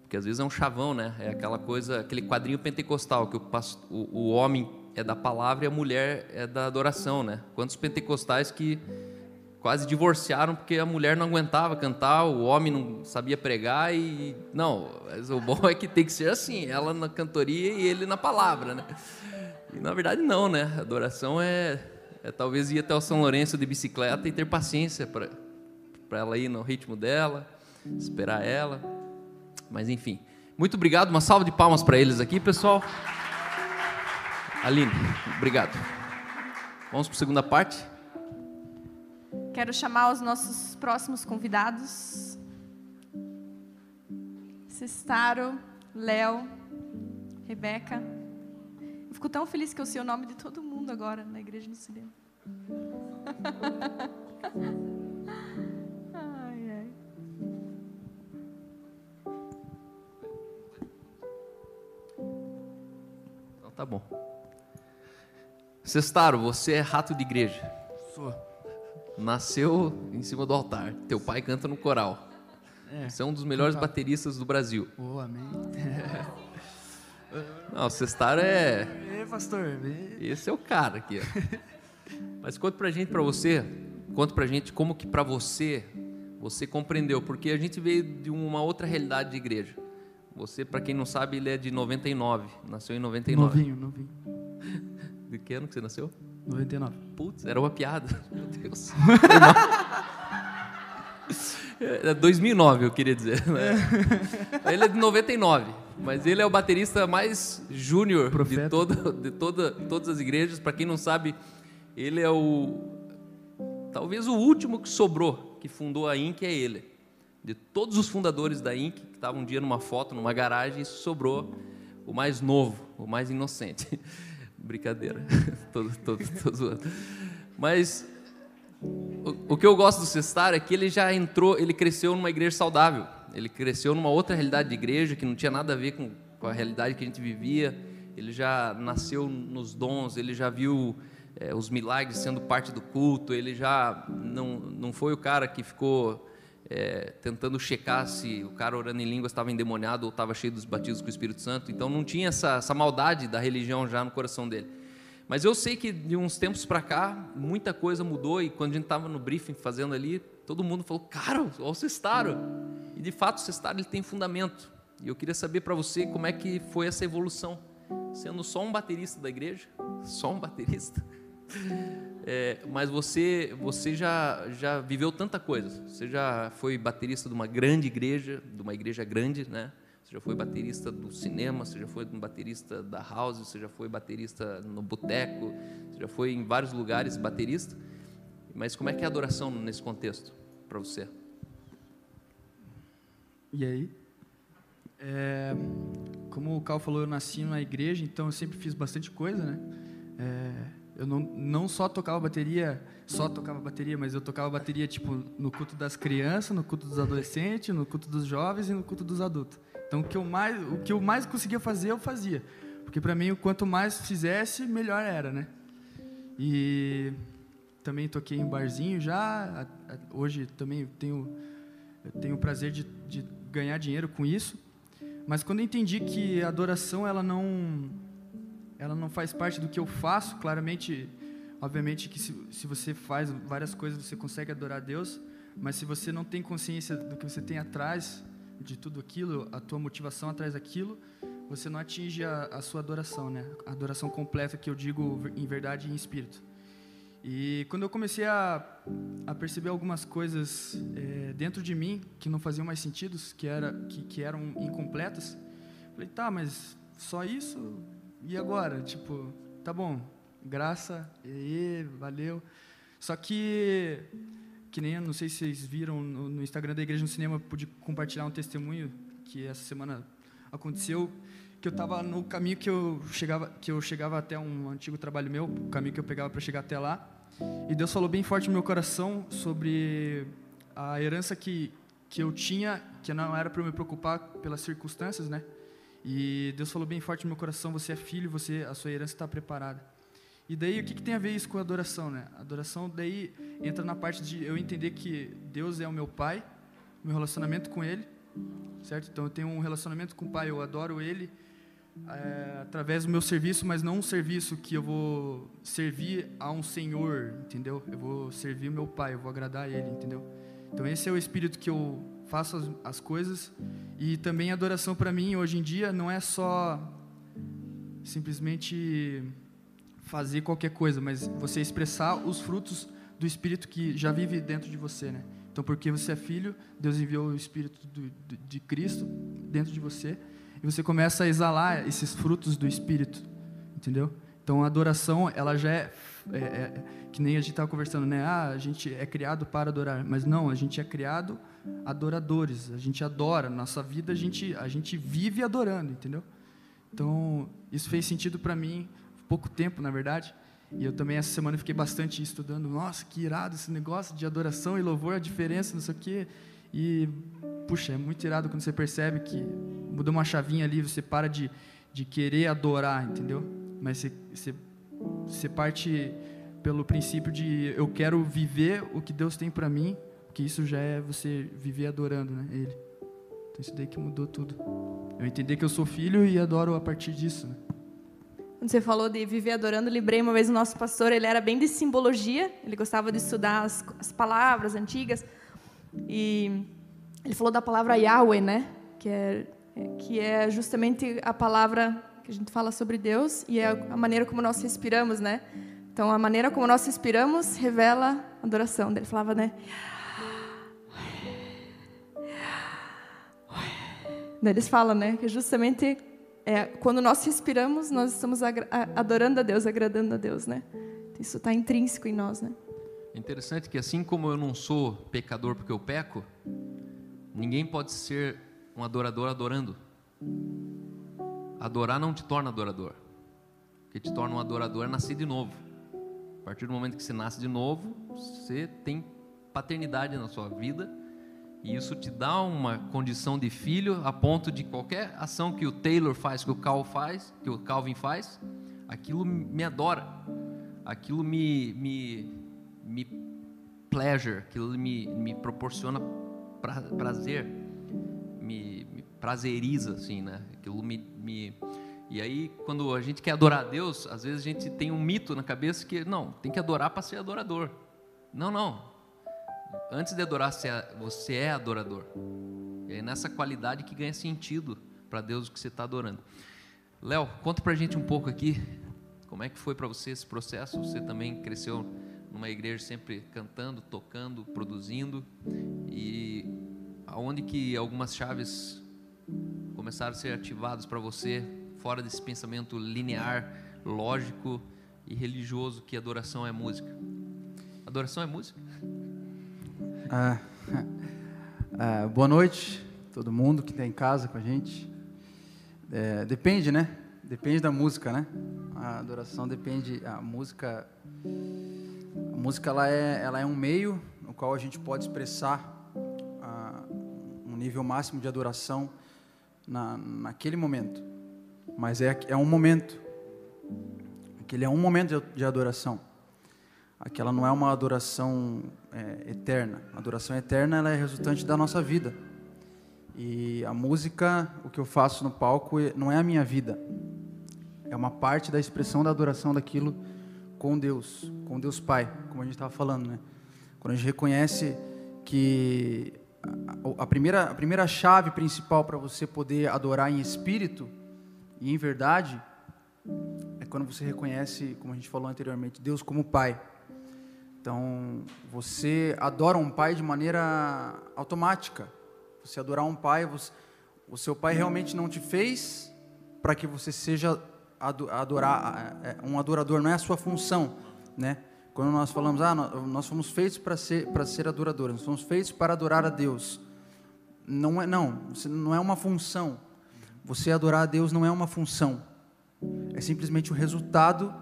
Porque às vezes é um chavão, né? É aquela coisa, aquele quadrinho pentecostal que o, o, o homem é da palavra e a mulher é da adoração, né? Quantos pentecostais que quase divorciaram porque a mulher não aguentava cantar, o homem não sabia pregar e não, o bom é que tem que ser assim, ela na cantoria e ele na palavra, né? E na verdade não, né? Adoração é, é talvez ir até o São Lourenço de bicicleta e ter paciência para para ela ir no ritmo dela, esperar ela. Mas enfim, muito obrigado, uma salva de palmas para eles aqui, pessoal. Aline, obrigado. Vamos para a segunda parte. Quero chamar os nossos próximos convidados. Cestaro, Léo, Rebeca. Eu fico tão feliz que eu sei o nome de todo mundo agora na Igreja do Cinema. [laughs] ai, ai. Então tá bom. Cestaro, você é rato de igreja. Sou. Nasceu em cima do altar. Teu pai canta no coral. É. Você é um dos melhores Cantava. bateristas do Brasil. Oh, amém. [laughs] Não, o Cestaro é. Ei, pastor. Esse é o cara aqui. ó. [laughs] Mas conta pra gente, pra você, conta pra gente como que pra você você compreendeu, porque a gente veio de uma outra realidade de igreja. Você, pra quem não sabe, ele é de 99, nasceu em 99. Novinho, novinho. [laughs] De que ano que você nasceu? 99. Putz, era uma piada. [laughs] Meu Deus. [laughs] É 2009, eu queria dizer. né? Ele é de 99, mas ele é o baterista mais júnior de, toda, de toda, todas as igrejas. Para quem não sabe, ele é o. Talvez o último que sobrou, que fundou a Inc. é ele. De todos os fundadores da Inc., que estavam um dia numa foto, numa garagem, sobrou o mais novo, o mais inocente. Brincadeira. [laughs] todo zoando. Mas o, o que eu gosto do Cestar é que ele já entrou, ele cresceu numa igreja saudável. Ele cresceu numa outra realidade de igreja que não tinha nada a ver com, com a realidade que a gente vivia. Ele já nasceu nos dons, ele já viu eh, os milagres sendo parte do culto. Ele já não, não foi o cara que ficou eh, tentando checar se o cara orando em línguas estava endemoniado ou estava cheio dos batismos com o Espírito Santo. Então não tinha essa, essa maldade da religião já no coração dele. Mas eu sei que de uns tempos para cá, muita coisa mudou e quando a gente estava no briefing fazendo ali, todo mundo falou, cara, olha o Cestaro. E de fato o Cestaro ele tem fundamento. E eu queria saber para você como é que foi essa evolução. Sendo só um baterista da igreja, só um baterista. É, mas você, você já, já viveu tanta coisa. Você já foi baterista de uma grande igreja, de uma igreja grande, né? Você já foi baterista do cinema, você já foi baterista da house, você já foi baterista no boteco, você já foi em vários lugares baterista. Mas como é que é a adoração nesse contexto para você? E aí? É, como o Cal falou, eu nasci na igreja, então eu sempre fiz bastante coisa, né? É, eu não, não só tocava bateria, só tocava bateria, mas eu tocava bateria tipo no culto das crianças, no culto dos adolescentes, no culto dos jovens e no culto dos adultos. Então o que eu mais, o que eu mais conseguia fazer, eu fazia. Porque para mim, quanto mais fizesse, melhor era, né? E também toquei em barzinho já. Hoje também tenho tenho o prazer de, de ganhar dinheiro com isso. Mas quando eu entendi que a adoração ela não ela não faz parte do que eu faço, claramente, obviamente que se, se você faz várias coisas você consegue adorar a Deus, mas se você não tem consciência do que você tem atrás de tudo aquilo, a tua motivação atrás daquilo, você não atinge a, a sua adoração, né? A adoração completa que eu digo em verdade e em espírito. E quando eu comecei a, a perceber algumas coisas eh, dentro de mim que não faziam mais sentido, que, era, que, que eram incompletas, falei, tá, mas só isso? E agora? Tipo, tá bom, graça, e valeu. Só que, que nem, não sei se vocês viram no, no Instagram da Igreja no Cinema, pude compartilhar um testemunho que essa semana aconteceu, que eu estava no caminho que eu chegava que eu chegava até um antigo trabalho meu, o caminho que eu pegava para chegar até lá. E Deus falou bem forte no meu coração sobre a herança que que eu tinha, que não era para me preocupar pelas circunstâncias, né? E Deus falou bem forte no meu coração: você é filho, você a sua herança está preparada. E daí o que, que tem a ver isso com a adoração, né? Adoração daí entra na parte de eu entender que Deus é o meu pai, meu relacionamento com Ele, certo? Então eu tenho um relacionamento com o Pai, eu adoro Ele é, através do meu serviço, mas não um serviço que eu vou servir a um Senhor, entendeu? Eu vou servir o meu Pai, eu vou agradar a Ele, entendeu? Então esse é o espírito que eu faço as, as coisas e também adoração para mim hoje em dia não é só simplesmente fazer qualquer coisa, mas você expressar os frutos do Espírito que já vive dentro de você, né? Então, porque você é filho, Deus enviou o Espírito do, de Cristo dentro de você e você começa a exalar esses frutos do Espírito, entendeu? Então, a adoração, ela já é, é, é que nem a gente estava conversando, né? Ah, a gente é criado para adorar, mas não, a gente é criado adoradores. A gente adora, nossa vida a gente a gente vive adorando, entendeu? Então, isso fez sentido para mim pouco tempo, na verdade. E eu também essa semana fiquei bastante estudando. Nossa, que irado esse negócio de adoração e louvor, a diferença, não sei o quê. E, puxa, é muito irado quando você percebe que muda uma chavinha ali, você para de, de querer adorar, entendeu? Mas você, você, você parte pelo princípio de eu quero viver o que Deus tem para mim, que isso já é você viver adorando né, Ele. Então isso daí que mudou tudo. Eu entender que eu sou filho e adoro a partir disso. Né? Quando você falou de viver adorando, lembrei uma vez o nosso pastor, ele era bem de simbologia, ele gostava de estudar as, as palavras antigas. E ele falou da palavra Yahweh, né? Que é, que é justamente a palavra que a gente fala sobre Deus e é a maneira como nós respiramos, né? Então, a maneira como nós respiramos revela a adoração. Ele falava, né? Eles falam, né? Que justamente é, quando nós respiramos, nós estamos adorando a Deus, agradando a Deus, né? Isso está intrínseco em nós, né? É interessante que assim como eu não sou pecador porque eu peco, ninguém pode ser um adorador adorando. Adorar não te torna adorador. O que te torna um adorador é nascer de novo. A partir do momento que você nasce de novo, você tem paternidade na sua vida e isso te dá uma condição de filho a ponto de qualquer ação que o Taylor faz, que o Cal faz, que o Calvin faz, aquilo me adora. Aquilo me me me pleasure, aquilo me, me proporciona pra, prazer, me, me, prazeriza assim, né? Aquilo me, me e aí, quando a gente quer adorar a Deus, às vezes a gente tem um mito na cabeça que, não, tem que adorar para ser adorador. Não, não. Antes de adorar, você é adorador. E é nessa qualidade que ganha sentido para Deus o que você está adorando. Léo, conta para a gente um pouco aqui, como é que foi para você esse processo? Você também cresceu numa igreja sempre cantando, tocando, produzindo, e aonde que algumas chaves começaram a ser ativadas para você, fora desse pensamento linear, lógico e religioso que adoração é música? Adoração é música? Ah, [laughs] ah, boa noite, todo mundo que está em casa com a gente. É, depende, né? Depende da música, né? A adoração depende. A música, a música ela é, ela é um meio no qual a gente pode expressar ah, um nível máximo de adoração na, naquele momento. Mas é, é um momento. Aquele é um momento de, de adoração. Aquela não é uma adoração é, eterna. A adoração eterna ela é resultante da nossa vida. E a música, o que eu faço no palco, não é a minha vida. É uma parte da expressão da adoração daquilo com Deus, com Deus Pai, como a gente estava falando, né? Quando a gente reconhece que a primeira, a primeira chave principal para você poder adorar em espírito e em verdade é quando você reconhece, como a gente falou anteriormente, Deus como Pai. Então, você adora um pai de maneira automática. Você adorar um pai, você, o seu pai realmente não te fez para que você seja adorar, é, um adorador, não é a sua função, né? Quando nós falamos, ah, nós fomos feitos para ser para ser adoradores, nós fomos feitos para adorar a Deus. Não é não, não é uma função. Você adorar a Deus não é uma função. É simplesmente o resultado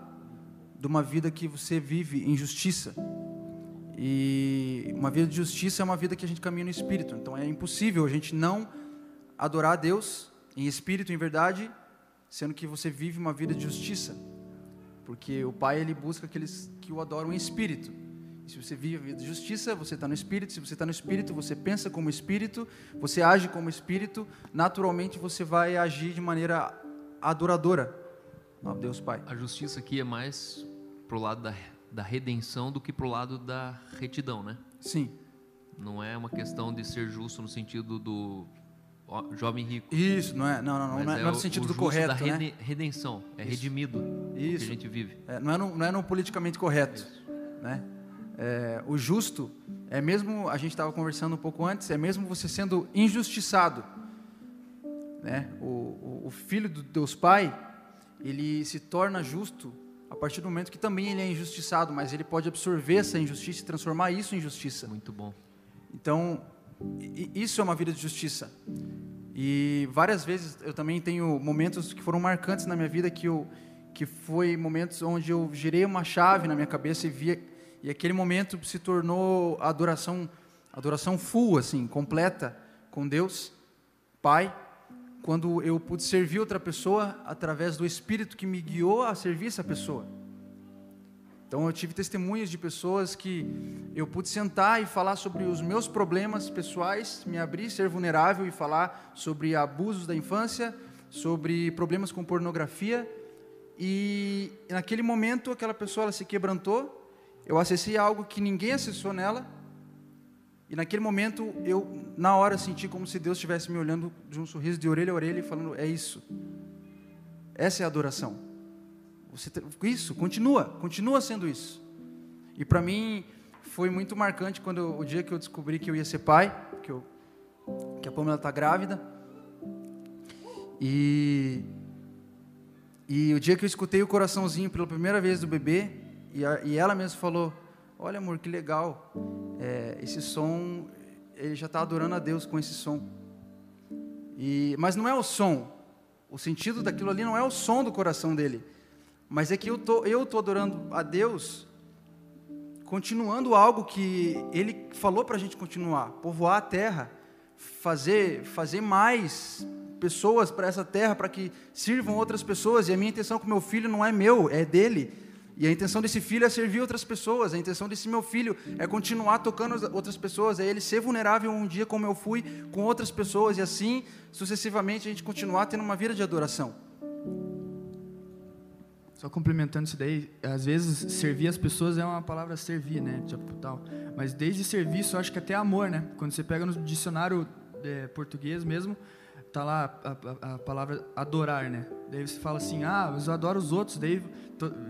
de uma vida que você vive em justiça. E uma vida de justiça é uma vida que a gente caminha no espírito. Então é impossível a gente não adorar a Deus em espírito, em verdade, sendo que você vive uma vida de justiça. Porque o Pai ele busca aqueles que o adoram em espírito. E se você vive a vida de justiça, você está no espírito. Se você está no espírito, você pensa como espírito, você age como espírito. Naturalmente, você vai agir de maneira adoradora ao Deus Pai. A justiça aqui é mais pro lado da, da redenção do que pro lado da retidão, né? Sim. Não é uma questão de ser justo no sentido do jovem rico. Isso, não é, não, não, não, não é, é o- no sentido o do correto, da né? rede- redenção, é Isso. redimido o que a Isso. gente vive. É, não, é no, não é no politicamente correto, né? É, o justo é mesmo, a gente estava conversando um pouco antes, é mesmo você sendo injustiçado, né? O, o, o filho do Deus Pai, ele se torna justo a partir do momento que também ele é injustiçado, mas ele pode absorver essa injustiça e transformar isso em justiça. Muito bom. Então, isso é uma vida de justiça. E várias vezes eu também tenho momentos que foram marcantes na minha vida que eu que foi momentos onde eu girei uma chave na minha cabeça e via e aquele momento se tornou adoração adoração full assim, completa com Deus, Pai, quando eu pude servir outra pessoa através do espírito que me guiou a servir essa pessoa. Então eu tive testemunhos de pessoas que eu pude sentar e falar sobre os meus problemas pessoais, me abrir, ser vulnerável e falar sobre abusos da infância, sobre problemas com pornografia. E naquele momento aquela pessoa ela se quebrantou, eu acessei algo que ninguém acessou nela. E naquele momento eu na hora senti como se Deus estivesse me olhando de um sorriso de orelha a orelha e falando: "É isso. Essa é a adoração." Você isso, continua, continua sendo isso. E para mim foi muito marcante quando o dia que eu descobri que eu ia ser pai, que, eu, que a Pamela está grávida. E, e o dia que eu escutei o coraçãozinho pela primeira vez do bebê, e, a- e ela mesma falou: Olha, amor, que legal, é, esse som, ele já está adorando a Deus com esse som. E, mas não é o som, o sentido daquilo ali não é o som do coração dele. Mas é que eu tô, eu tô adorando a Deus, continuando algo que Ele falou para a gente continuar, povoar a terra, fazer, fazer mais pessoas para essa terra, para que sirvam outras pessoas. E a minha intenção com meu filho não é meu, é dele. E a intenção desse filho é servir outras pessoas. A intenção desse meu filho é continuar tocando as outras pessoas, é ele ser vulnerável um dia como eu fui com outras pessoas e assim sucessivamente a gente continuar tendo uma vida de adoração. Só complementando isso daí, às vezes servir as pessoas é uma palavra servir, né? Tipo, tal. Mas desde serviço, acho que até amor, né? Quando você pega no dicionário é, português mesmo, tá lá a, a- a palavra adorar, né? Daí você fala assim, ah, mas eu adoro os outros. Daí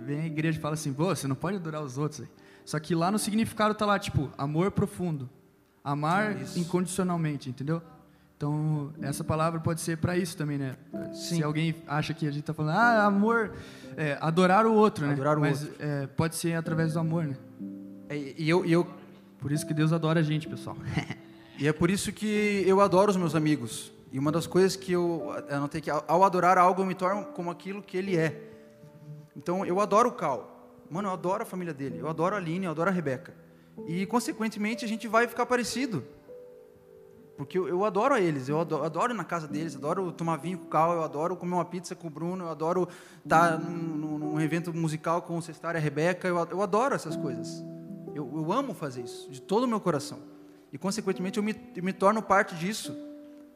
vem a igreja e fala assim, você não pode adorar os outros. velho." Só que lá no significado tá lá, tipo, amor profundo. Amar Isso. incondicionalmente, entendeu? Então, essa palavra pode ser para isso também, né? Sim. Se alguém acha que a gente tá falando, ah, amor, é, adorar o outro, né? Adorar o Mas outro. é, pode ser através do amor, né? E, e eu, eu Por isso que Deus adora a gente, pessoal. [laughs] E é por isso que eu adoro os meus amigos. E uma das coisas que eu anotei que ao adorar algo eu me torno como aquilo que ele é. Então eu adoro o Cal. Mano, eu adoro a família dele. Eu adoro a Aline, eu adoro a Rebeca. E consequentemente a gente vai ficar parecido. Porque eu, eu adoro eles, eu adoro, adoro ir na casa deles, adoro tomar vinho com o Cal, eu adoro comer uma pizza com o Bruno, eu adoro estar num, num- num evento musical com o Cestário e a Rebeca, eu, eu adoro essas coisas. Eu, eu amo fazer isso, de todo o meu coração. E, consequentemente, eu me, eu me torno parte disso.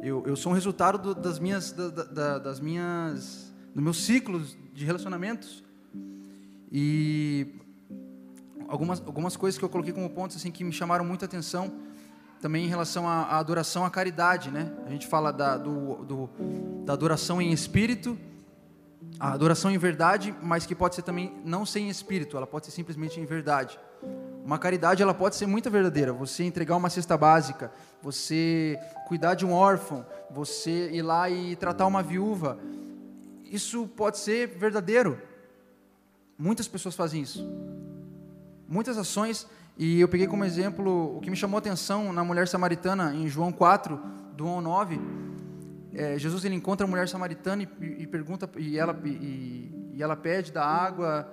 Eu, eu sou um resultado do- das minhas, da- da- da- das minhas, dos meus ciclos de relacionamentos. E algumas, algumas coisas que eu coloquei como pontos assim que me chamaram muita atenção também em relação à, à adoração à caridade, né? A gente fala da, do, do- da adoração em espírito, a adoração em verdade, mas que pode ser também não sem espírito, ela pode ser simplesmente em verdade. Uma caridade ela pode ser muito verdadeira. Você entregar uma cesta básica, você cuidar de um órfão, você ir lá e tratar uma viúva, isso pode ser verdadeiro. Muitas pessoas fazem isso. Muitas ações, e eu peguei como exemplo o que me chamou a atenção na mulher samaritana, em João 4, do 1 ao 9. É, Jesus ele encontra a mulher samaritana e, e pergunta, e ela, e, e ela pede da água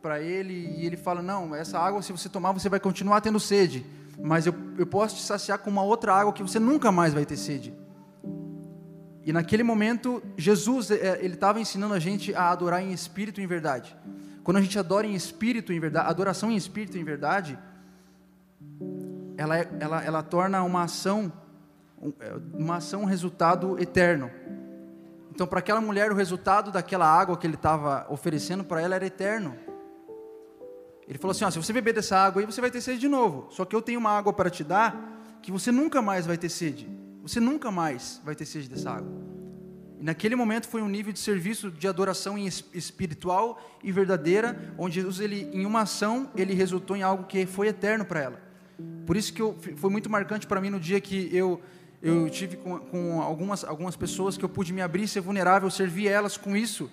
para ele, e ele fala: Não, essa água, se você tomar, você vai continuar tendo sede, mas eu, eu posso te saciar com uma outra água que você nunca mais vai ter sede. E naquele momento, Jesus é, ele estava ensinando a gente a adorar em espírito e em verdade. Quando a gente adora em espírito e em verdade, adoração em espírito e em verdade, ela, é, ela, ela torna uma ação, é, uma ação um resultado eterno. Então, para aquela mulher, o resultado daquela água que ele estava oferecendo para ela era eterno. Ele falou assim: ó, se você beber dessa água aí, você vai ter sede de novo. Só que eu tenho uma água para te dar que você nunca mais vai ter sede. Você nunca mais vai ter sede dessa água. E naquele momento foi um nível de serviço de adoração espiritual e verdadeira, onde Jesus, ele, em uma ação, ele resultou em algo que foi eterno para ela. Por isso que eu, foi muito marcante para mim no dia que eu eu tive com, com, algumas, algumas pessoas que eu pude me abrir, ser vulnerável, servir elas com isso.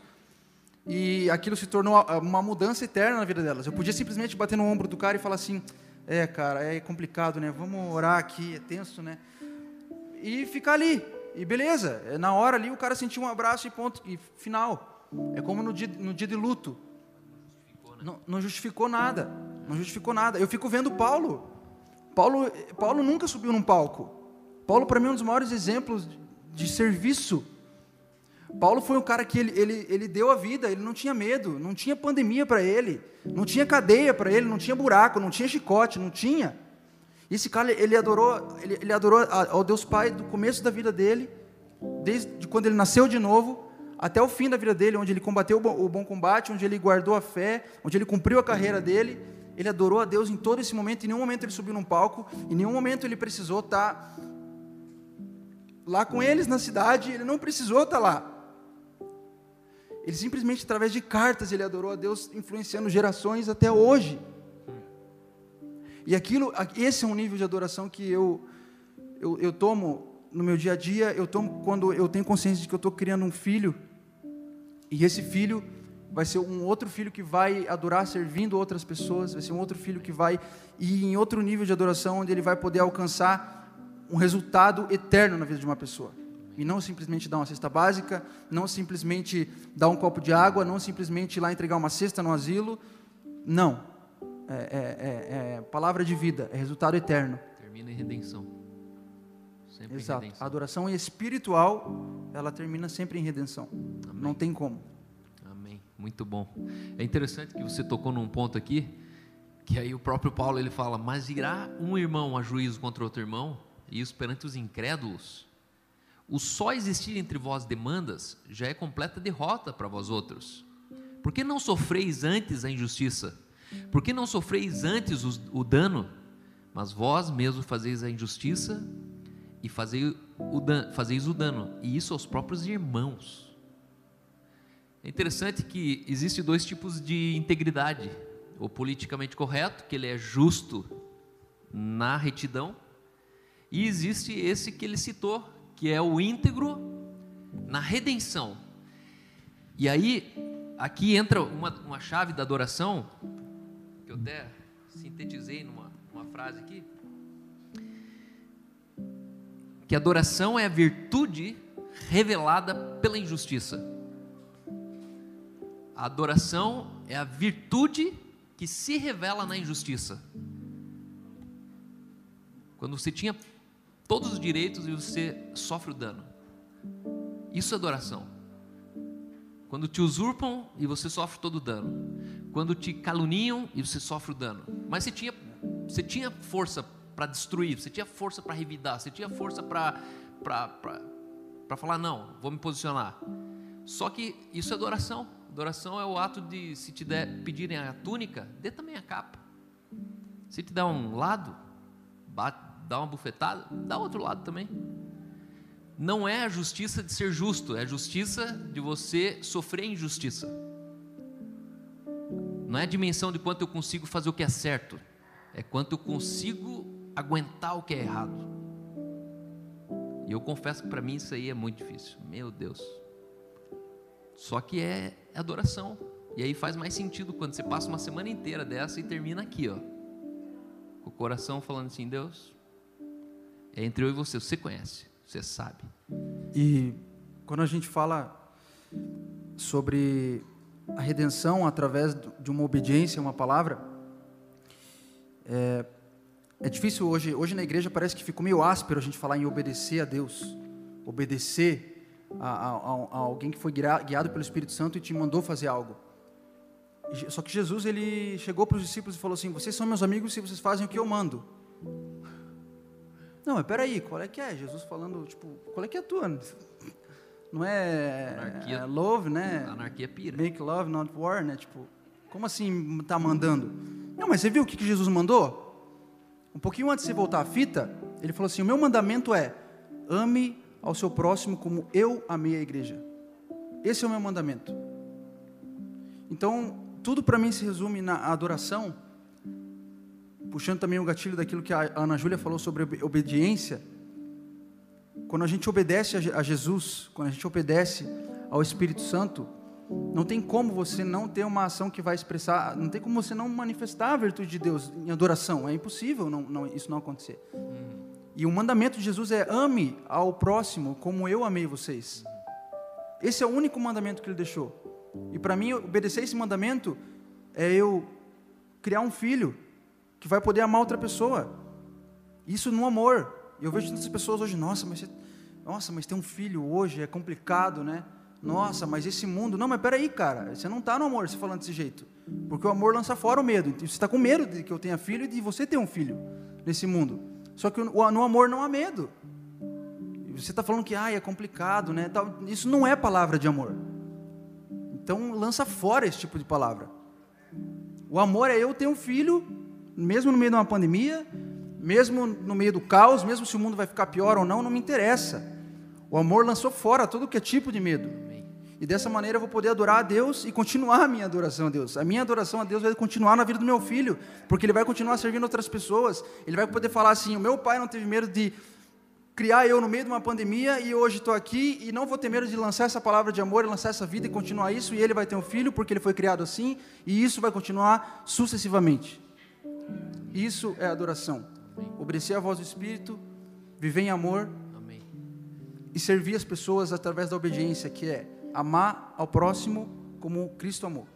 E aquilo se tornou uma mudança eterna na vida delas. Eu podia simplesmente bater no ombro do cara e falar assim: é, cara, é complicado, né? Vamos orar aqui, é tenso, né? E ficar ali. E beleza, é, na hora ali o cara sentiu um abraço e ponto, e final. É como no dia, no dia de luto. Não, não justificou nada. Não justificou nada. Eu fico vendo Paulo. Paulo, Paulo nunca subiu num palco. Paulo, para mim, é um dos maiores exemplos de serviço Paulo foi um cara que ele, ele, ele deu a vida, ele não tinha medo, não tinha pandemia para ele, não tinha cadeia para ele, não tinha buraco, não tinha chicote, não tinha. Esse cara, ele adorou, ele, ele adorou ao Deus Pai do começo da vida dele, desde quando ele nasceu de novo, até o fim da vida dele, onde ele combateu o bom combate, onde ele guardou a fé, onde ele cumpriu a carreira dele. Ele adorou a Deus em todo esse momento, em nenhum momento ele subiu num palco, em nenhum momento ele precisou estar lá com eles na cidade, ele não precisou estar lá. Ele simplesmente, através de cartas, ele adorou a Deus, influenciando gerações até hoje. E aquilo, esse é um nível de adoração que eu, eu, eu tomo no meu dia a dia, eu tomo quando eu tenho consciência de que eu estou criando um filho, e esse filho vai ser um outro filho que vai adorar servindo outras pessoas, vai ser um outro filho que vai ir em outro nível de adoração, onde ele vai poder alcançar um resultado eterno na vida de uma pessoa. E não simplesmente dar uma cesta básica, não simplesmente dar um copo de água, não simplesmente ir lá entregar uma cesta no asilo. Não. É, é, é, é palavra de vida, é resultado eterno. Termina em redenção. Sempre Exato. Em redenção. A adoração espiritual, ela termina sempre em redenção. Amém. Não tem como. Amém. Muito bom. É interessante que você tocou num ponto aqui, que aí o próprio Paulo ele fala: Mas irá um irmão a juízo contra outro irmão, e isso perante os incrédulos? O só existir entre vós demandas já é completa derrota para vós outros. Por que não sofreis antes a injustiça? Por que não sofreis antes o, o dano? Mas vós mesmo fazeis a injustiça e fazeis o, dan, fazeis o dano, e isso aos próprios irmãos. É interessante que existem dois tipos de integridade: o politicamente correto, que ele é justo na retidão, e existe esse que ele citou, que é o íntegro na redenção. E aí, aqui entra uma, uma chave da adoração, que eu até sintetizei numa, numa frase aqui, que adoração é a virtude revelada pela injustiça. A adoração é a virtude que se revela na injustiça. Quando você tinha todos os direitos e você sofre o dano. Isso é adoração. Quando te usurpam e você sofre todo o dano. Quando te caluniam e você sofre o dano. Mas você tinha, você tinha força para destruir, você tinha força para revidar, você tinha força para falar: não, vou me posicionar. Só que isso é adoração. Adoração é o ato de, se te der, pedirem a túnica, dê também a capa. Se te der um lado, bate, dá uma bufetada, dá outro lado também. Não é a justiça de ser justo, é a justiça de você sofrer injustiça. Não é a dimensão de quanto eu consigo fazer o que é certo, é quanto eu consigo aguentar o que é errado. E eu confesso que para mim isso aí é muito difícil. Meu Deus. Só que é adoração. E aí faz mais sentido quando você passa uma semana inteira dessa e termina aqui, ó. Com o coração falando assim, Deus, é entre eu e você, você conhece, você sabe. E quando a gente fala sobre a redenção através de uma obediência, uma palavra, é, é difícil hoje. Hoje na igreja parece que ficou meio áspero a gente falar em obedecer a Deus, obedecer a, a, a alguém que foi guiado pelo Espírito Santo e te mandou fazer algo. Só que Jesus ele chegou para os discípulos e falou assim: Vocês são meus amigos se vocês fazem o que eu mando. Não, mas peraí, qual é que é? Jesus falando, tipo, qual é que é a tua? Não é, Anarquia, é love, né? Anarquia pira. Make love, not war, né? Tipo, como assim tá mandando? Não, mas você viu o que, que Jesus mandou? Um pouquinho antes de você voltar à fita, ele falou assim: O meu mandamento é ame ao seu próximo como eu amei a igreja. Esse é o meu mandamento. Então, tudo para mim se resume na adoração, puxando também o gatilho daquilo que a Ana Júlia falou sobre obediência. Quando a gente obedece a Jesus, quando a gente obedece ao Espírito Santo, não tem como você não ter uma ação que vai expressar, não tem como você não manifestar a virtude de Deus em adoração. É impossível não, não, isso não acontecer. E o mandamento de Jesus é: ame ao próximo como eu amei vocês. Esse é o único mandamento que ele deixou. E para mim, obedecer esse mandamento é eu criar um filho que vai poder amar outra pessoa. Isso no amor. Eu vejo tantas pessoas hoje, nossa, mas você, nossa, mas ter um filho hoje é complicado, né? Nossa, mas esse mundo. Não, mas peraí, cara, você não está no amor se falando desse jeito. Porque o amor lança fora o medo. Você está com medo de que eu tenha filho e de você ter um filho nesse mundo. Só que no amor não há medo. Você está falando que ah, é complicado, né? Isso não é palavra de amor. Então lança fora esse tipo de palavra. O amor é eu ter um filho, mesmo no meio de uma pandemia, mesmo no meio do caos, mesmo se o mundo vai ficar pior ou não, não me interessa. O amor lançou fora todo que é tipo de medo. E dessa maneira eu vou poder adorar a Deus e continuar a minha adoração a Deus. A minha adoração a Deus vai continuar na vida do meu filho, porque ele vai continuar servindo outras pessoas. Ele vai poder falar assim: o meu pai não teve medo de criar eu no meio de uma pandemia e hoje estou aqui e não vou ter medo de lançar essa palavra de amor, lançar essa vida e continuar isso. E ele vai ter um filho porque ele foi criado assim e isso vai continuar sucessivamente. Isso é adoração. Obedecer a voz do Espírito, viver em amor Amém. e servir as pessoas através da obediência, que é amar ao próximo como Cristo amou.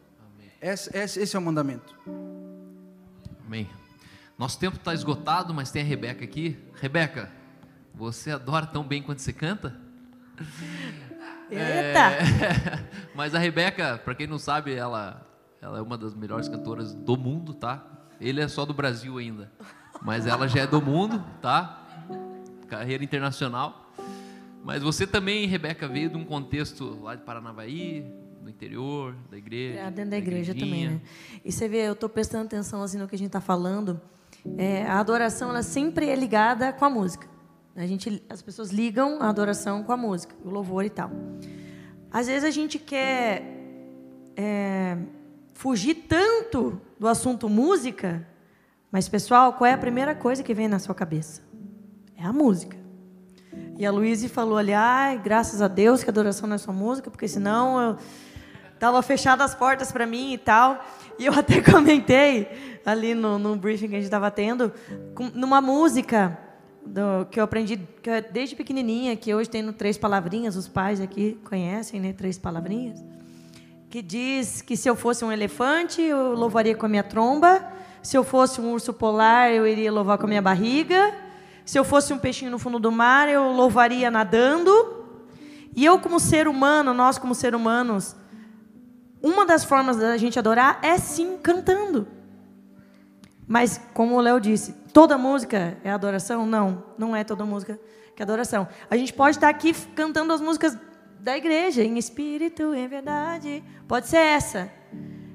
Esse, esse, esse é o mandamento. Amém. Nosso tempo está esgotado, mas tem a Rebeca aqui. Rebeca, você adora tão bem quanto você canta? [laughs] Eita! É, [laughs] mas a Rebeca, para quem não sabe, ela, ela é uma das melhores cantoras do mundo, tá? Ele é só do Brasil ainda, mas ela já é do mundo, tá? Carreira internacional. Mas você também, Rebeca, veio de um contexto lá de Paranavaí, no interior, da igreja. É, dentro da, da igreja também, né? E você vê, eu estou prestando atenção assim no que a gente está falando. É, a adoração, ela sempre é ligada com a música. A gente, as pessoas ligam a adoração com a música, o louvor e tal. Às vezes a gente quer é, fugir tanto do assunto música, mas pessoal, qual é a primeira coisa que vem na sua cabeça? É a música. E a Luísa falou ali, ai, graças a Deus que a adoração não é só música, porque senão eu tava fechada as portas para mim e tal. E eu [laughs] até comentei ali no, no briefing que a gente estava tendo, numa música do, que eu aprendi que eu, desde pequenininha, que hoje tem no Três Palavrinhas, os pais aqui conhecem, né? Três Palavrinhas. Que diz que se eu fosse um elefante, eu louvaria com a minha tromba. Se eu fosse um urso polar, eu iria louvar com a minha barriga. Se eu fosse um peixinho no fundo do mar, eu louvaria nadando. E eu, como ser humano, nós, como ser humanos, uma das formas da gente adorar é sim cantando. Mas, como o Léo disse, toda música é adoração? Não, não é toda música que é adoração. A gente pode estar aqui cantando as músicas da igreja, em espírito, em verdade. Pode ser essa.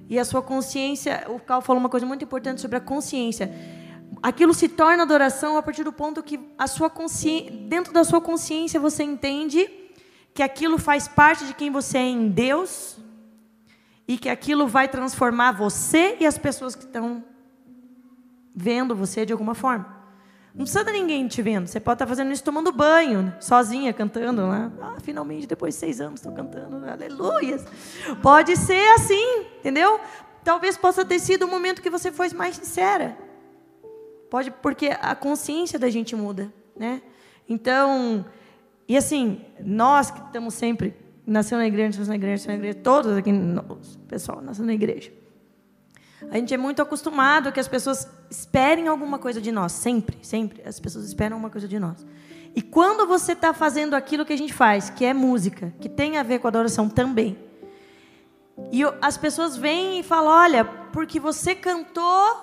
E a sua consciência, o Cal falou uma coisa muito importante sobre a consciência. Aquilo se torna adoração a partir do ponto que a sua consciência, dentro da sua consciência você entende que aquilo faz parte de quem você é em Deus e que aquilo vai transformar você e as pessoas que estão vendo você de alguma forma. Não precisa de ninguém te vendo. Você pode estar fazendo isso tomando banho, sozinha, cantando lá. Ah, finalmente, depois de seis anos, estou cantando. Aleluia. Pode ser assim, entendeu? Talvez possa ter sido o momento que você foi mais sincera. Pode, porque a consciência da gente muda, né? Então, e assim, nós que estamos sempre nascendo na igreja, nascendo na igreja, nascendo na igreja, todos aqui, pessoal, nascendo na igreja. A gente é muito acostumado que as pessoas esperem alguma coisa de nós, sempre, sempre. As pessoas esperam uma coisa de nós. E quando você está fazendo aquilo que a gente faz, que é música, que tem a ver com adoração também, e as pessoas vêm e falam: olha, porque você cantou,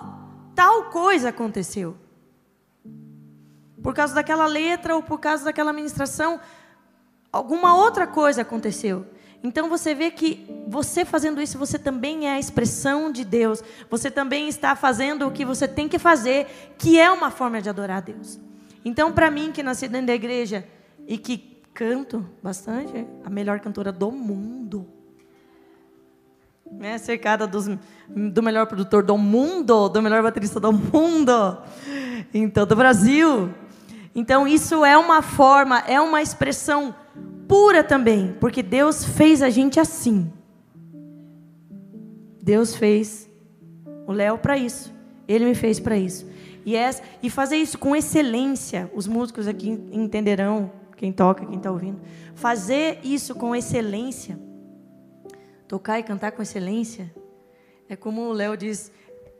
tal coisa aconteceu. Por causa daquela letra ou por causa daquela ministração, alguma outra coisa aconteceu. Então você vê que você fazendo isso, você também é a expressão de Deus. Você também está fazendo o que você tem que fazer, que é uma forma de adorar a Deus. Então, para mim, que nasci dentro da igreja e que canto bastante, a melhor cantora do mundo. Né? Cercada dos, do melhor produtor do mundo, do melhor baterista do mundo, então do Brasil. Então, isso é uma forma, é uma expressão pura também, porque Deus fez a gente assim. Deus fez o Léo para isso. Ele me fez para isso. E, é, e fazer isso com excelência, os músicos aqui entenderão, quem toca, quem está ouvindo. Fazer isso com excelência, tocar e cantar com excelência, é como o Léo diz,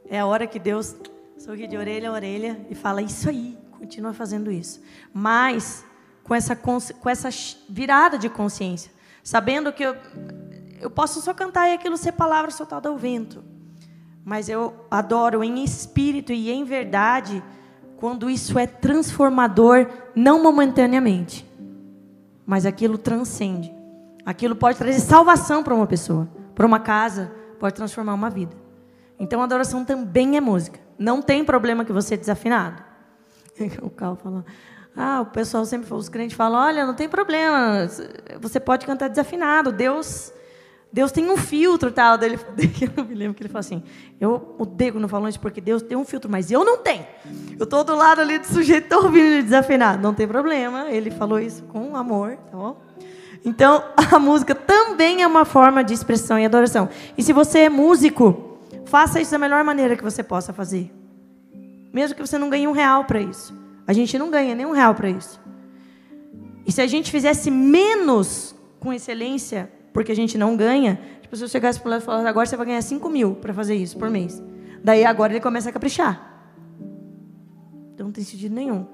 é a hora que Deus sorri de orelha a orelha e fala: Isso aí, continua fazendo isso. Mas com essa, com essa virada de consciência, sabendo que eu, eu posso só cantar e aquilo ser palavra soltada ao vento mas eu adoro em espírito e em verdade quando isso é transformador, não momentaneamente, mas aquilo transcende. Aquilo pode trazer salvação para uma pessoa, para uma casa, pode transformar uma vida. Então a adoração também é música. Não tem problema que você é desafinado. [laughs] O Cal falou. Ah, o pessoal sempre os crentes falam, olha, não tem problema, você pode cantar desafinado. Deus Deus tem um filtro tal. Dele, [laughs] eu me lembro que ele falou assim: Eu odeio quando falam isso, porque Deus tem um filtro, mas eu não tenho. Eu estou do lado ali do sujeito, ouvindo ele desafinado. Não tem problema, ele falou isso com amor, tá bom? Então, [laughs] a música também é uma forma de expressão e adoração. E se você é músico, faça isso da melhor maneira que você possa fazer. Mesmo que você não ganhe um real para isso. A gente não ganha nem um real para isso. E se a gente fizesse menos com excelência, porque a gente não ganha, tipo, se eu chegasse para o e falasse, agora você vai ganhar 5 mil para fazer isso por mês. Daí agora ele começa a caprichar. Então não tem sentido nenhum.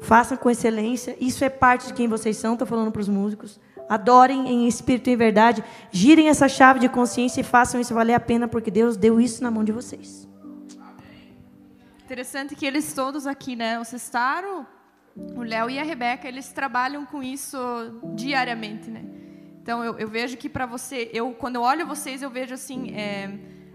Façam com excelência. Isso é parte de quem vocês são. Estou falando para os músicos. Adorem em espírito e em verdade. Girem essa chave de consciência e façam isso valer a pena, porque Deus deu isso na mão de vocês. Interessante que eles todos aqui, né? O Cestaro, o Léo e a Rebeca, eles trabalham com isso diariamente, né? Então eu, eu vejo que para você, eu quando eu olho vocês eu vejo assim é,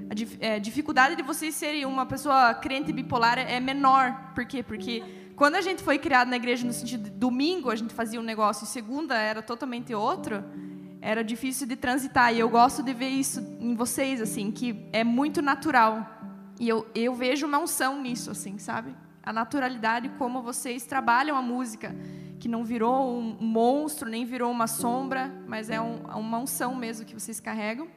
a é, dificuldade de vocês serem uma pessoa crente bipolar é menor. Por quê? Porque quando a gente foi criado na igreja no sentido de domingo a gente fazia um negócio e segunda era totalmente outro, era difícil de transitar. E eu gosto de ver isso em vocês assim, que é muito natural. E eu, eu vejo uma unção nisso, assim, sabe? A naturalidade como vocês trabalham a música que não virou um monstro, nem virou uma sombra, mas é um, uma unção mesmo que vocês carregam.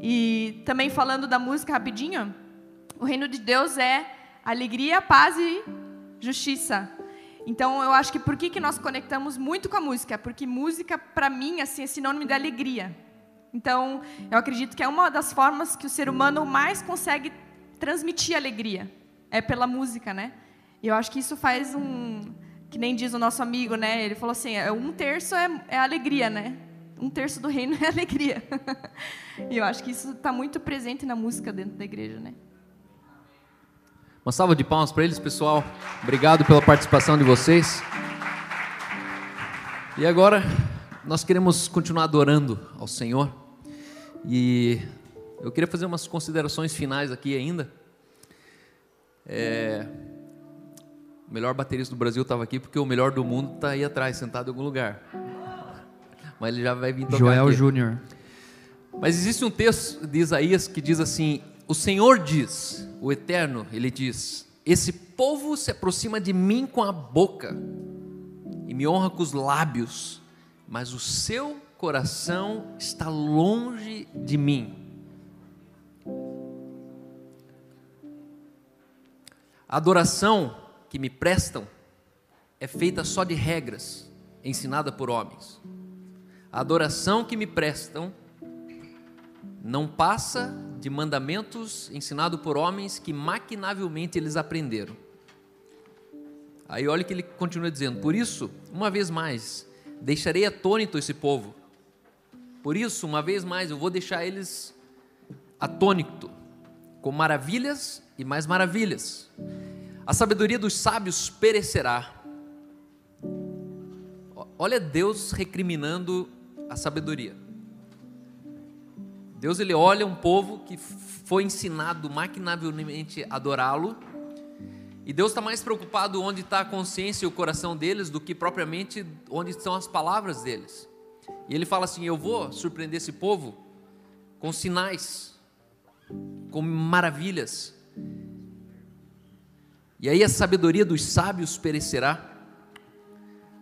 E também falando da música rapidinho, o reino de Deus é alegria, paz e justiça. Então eu acho que por que, que nós conectamos muito com a música? Porque música, para mim, assim, é sinônimo de alegria. Então eu acredito que é uma das formas que o ser humano mais consegue transmitir alegria. É pela música, né? E eu acho que isso faz um que nem diz o nosso amigo, né? Ele falou assim: é, um terço é, é alegria, né? Um terço do reino [laughs] é alegria. e eu acho que isso está muito presente na música dentro da igreja, né? Uma salva de palmas para eles, pessoal. Obrigado pela participação de vocês. E agora nós queremos continuar adorando ao Senhor. E eu queria fazer umas considerações finais aqui ainda. É, o melhor baterista do Brasil estava aqui porque o melhor do mundo está aí atrás, sentado em algum lugar. Mas ele já vai vir tocar Joel. Júnior. Mas existe um texto de Isaías que diz assim: O Senhor diz, o Eterno, ele diz: Esse povo se aproxima de mim com a boca e me honra com os lábios, mas o seu coração está longe de mim. A adoração que me prestam é feita só de regras, ensinada por homens. A adoração que me prestam não passa de mandamentos ensinados por homens que maquinavelmente eles aprenderam. Aí olha que ele continua dizendo: Por isso, uma vez mais, deixarei atônito esse povo. Por isso, uma vez mais, eu vou deixar eles atônito, com maravilhas e mais maravilhas. A sabedoria dos sábios perecerá. Olha Deus recriminando a sabedoria. Deus ele olha um povo que foi ensinado maquinavelmente a adorá-lo e Deus está mais preocupado onde está a consciência e o coração deles do que propriamente onde estão as palavras deles. E ele fala assim: Eu vou surpreender esse povo com sinais, com maravilhas. E aí a sabedoria dos sábios perecerá,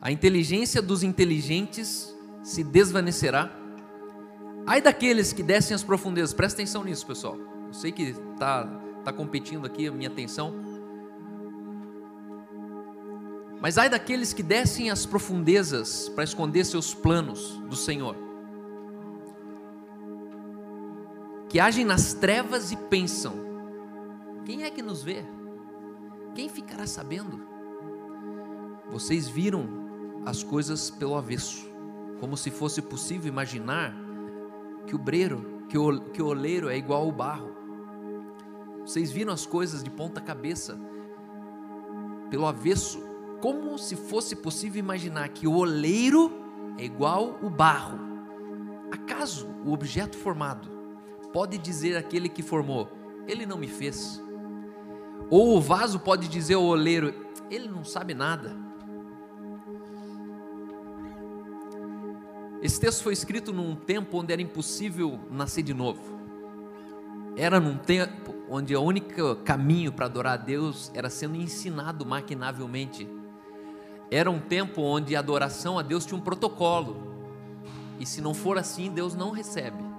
a inteligência dos inteligentes se desvanecerá. Ai daqueles que descem as profundezas, presta atenção nisso, pessoal. Eu sei que está tá competindo aqui a minha atenção. Mas ai daqueles que descem às profundezas para esconder seus planos do Senhor, que agem nas trevas e pensam: quem é que nos vê? Quem ficará sabendo? Vocês viram as coisas pelo avesso, como se fosse possível imaginar que o breiro, que o, que o oleiro é igual ao barro. Vocês viram as coisas de ponta cabeça, pelo avesso, como se fosse possível imaginar que o oleiro é igual o barro. Acaso o objeto formado pode dizer aquele que formou, ele não me fez? Ou o vaso pode dizer ao oleiro, ele não sabe nada? Esse texto foi escrito num tempo onde era impossível nascer de novo. Era num tempo onde o único caminho para adorar a Deus era sendo ensinado maquinavelmente era um tempo onde a adoração a Deus tinha um protocolo. E se não for assim, Deus não recebe.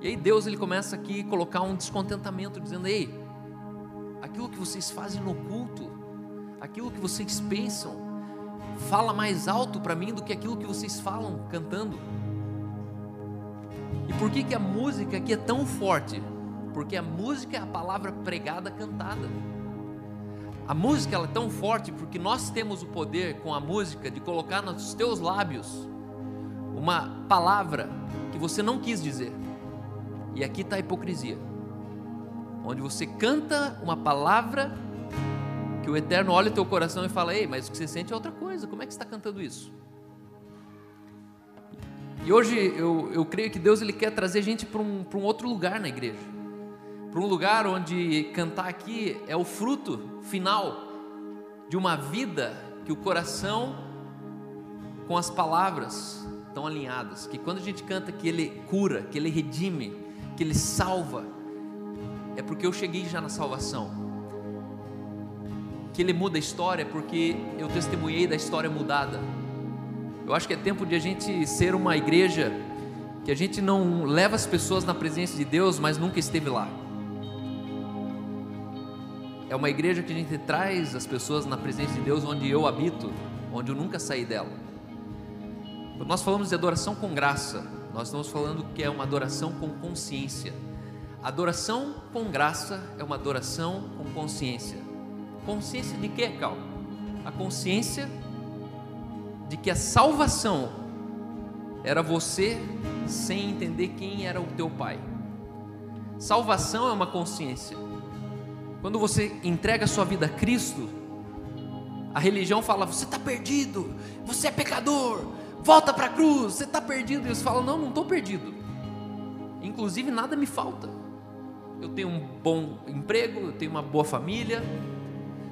E aí Deus ele começa aqui a colocar um descontentamento, dizendo: Ei, aquilo que vocês fazem no culto, aquilo que vocês pensam, fala mais alto para mim do que aquilo que vocês falam cantando. E por que, que a música aqui é tão forte? Porque a música é a palavra pregada, cantada. A música ela é tão forte porque nós temos o poder com a música de colocar nos teus lábios uma palavra que você não quis dizer. E aqui está a hipocrisia. Onde você canta uma palavra que o Eterno olha o teu coração e fala: Ei, mas o que você sente é outra coisa. Como é que você está cantando isso? E hoje eu, eu creio que Deus ele quer trazer a gente para um, um outro lugar na igreja para um lugar onde cantar aqui é o fruto final de uma vida que o coração com as palavras estão alinhadas, que quando a gente canta que ele cura, que ele redime, que ele salva, é porque eu cheguei já na salvação. Que ele muda a história porque eu testemunhei da história mudada. Eu acho que é tempo de a gente ser uma igreja que a gente não leva as pessoas na presença de Deus, mas nunca esteve lá. É uma igreja que a gente traz as pessoas na presença de Deus onde eu habito, onde eu nunca saí dela. Quando nós falamos de adoração com graça, nós estamos falando que é uma adoração com consciência. Adoração com graça é uma adoração com consciência. Consciência de quê, Cal? A consciência de que a salvação era você sem entender quem era o teu pai. Salvação é uma consciência. Quando você entrega a sua vida a Cristo, a religião fala: você está perdido, você é pecador, volta para a cruz, você está perdido. E eles falam: não, não estou perdido. Inclusive, nada me falta. Eu tenho um bom emprego, eu tenho uma boa família.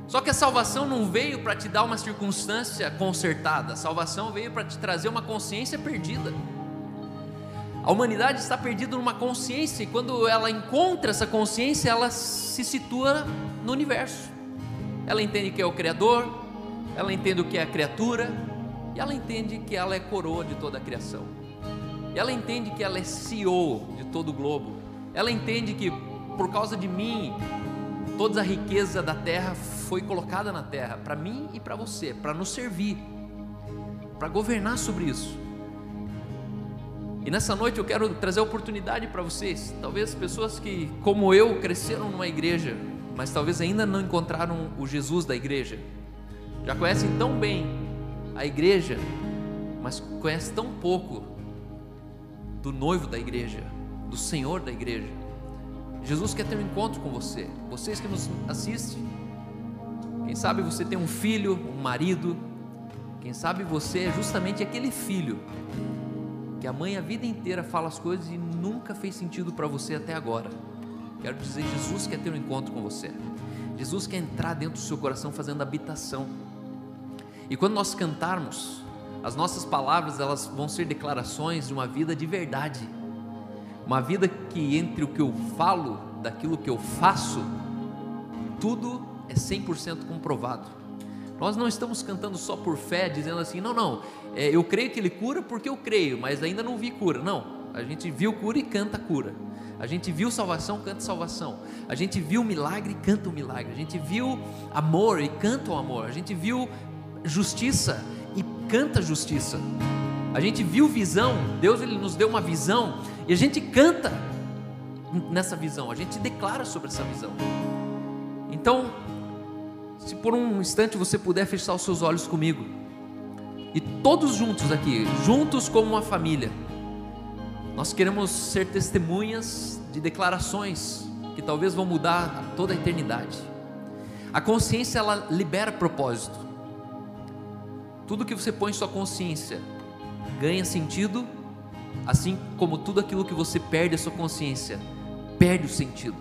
Só que a salvação não veio para te dar uma circunstância consertada, a salvação veio para te trazer uma consciência perdida. A humanidade está perdida numa consciência e quando ela encontra essa consciência, ela se situa no universo. Ela entende que é o Criador, ela entende o que é a criatura e ela entende que ela é coroa de toda a criação. Ela entende que ela é CEO de todo o globo. Ela entende que por causa de mim, toda a riqueza da terra foi colocada na terra para mim e para você, para nos servir, para governar sobre isso. E nessa noite eu quero trazer a oportunidade para vocês, talvez pessoas que, como eu, cresceram numa igreja mas talvez ainda não encontraram o Jesus da igreja. Já conhecem tão bem a igreja, mas conhecem tão pouco do noivo da igreja, do Senhor da igreja. Jesus quer ter um encontro com você. Vocês que nos assistem, quem sabe você tem um filho, um marido, quem sabe você é justamente aquele filho que a mãe a vida inteira fala as coisas e nunca fez sentido para você até agora. Quero dizer, Jesus quer ter um encontro com você. Jesus quer entrar dentro do seu coração fazendo habitação. E quando nós cantarmos, as nossas palavras elas vão ser declarações de uma vida de verdade. Uma vida que entre o que eu falo, daquilo que eu faço, tudo é 100% comprovado. Nós não estamos cantando só por fé, dizendo assim, não, não, é, eu creio que Ele cura porque eu creio, mas ainda não vi cura. Não, a gente viu cura e canta cura. A gente viu salvação, canta salvação. A gente viu milagre canta o milagre. A gente viu amor e canta o amor. A gente viu justiça e canta justiça. A gente viu visão, Deus ele nos deu uma visão e a gente canta nessa visão, a gente declara sobre essa visão. Então, se por um instante você puder fechar os seus olhos comigo, e todos juntos aqui, juntos como uma família, nós queremos ser testemunhas de declarações que talvez vão mudar toda a eternidade. A consciência ela libera propósito. Tudo que você põe em sua consciência ganha sentido, assim como tudo aquilo que você perde a sua consciência perde o sentido.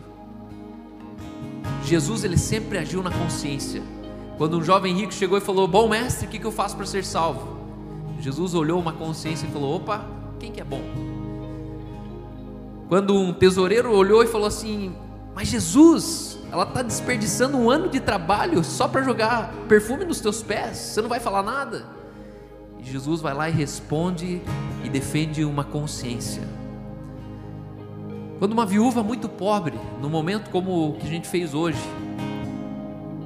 Jesus ele sempre agiu na consciência. Quando um jovem rico chegou e falou: Bom mestre, o que eu faço para ser salvo? Jesus olhou uma consciência e falou: Opa, quem que é bom? Quando um tesoureiro olhou e falou assim: Mas Jesus, ela está desperdiçando um ano de trabalho só para jogar perfume nos teus pés, você não vai falar nada? E Jesus vai lá e responde e defende uma consciência. Quando uma viúva muito pobre, num momento como o que a gente fez hoje,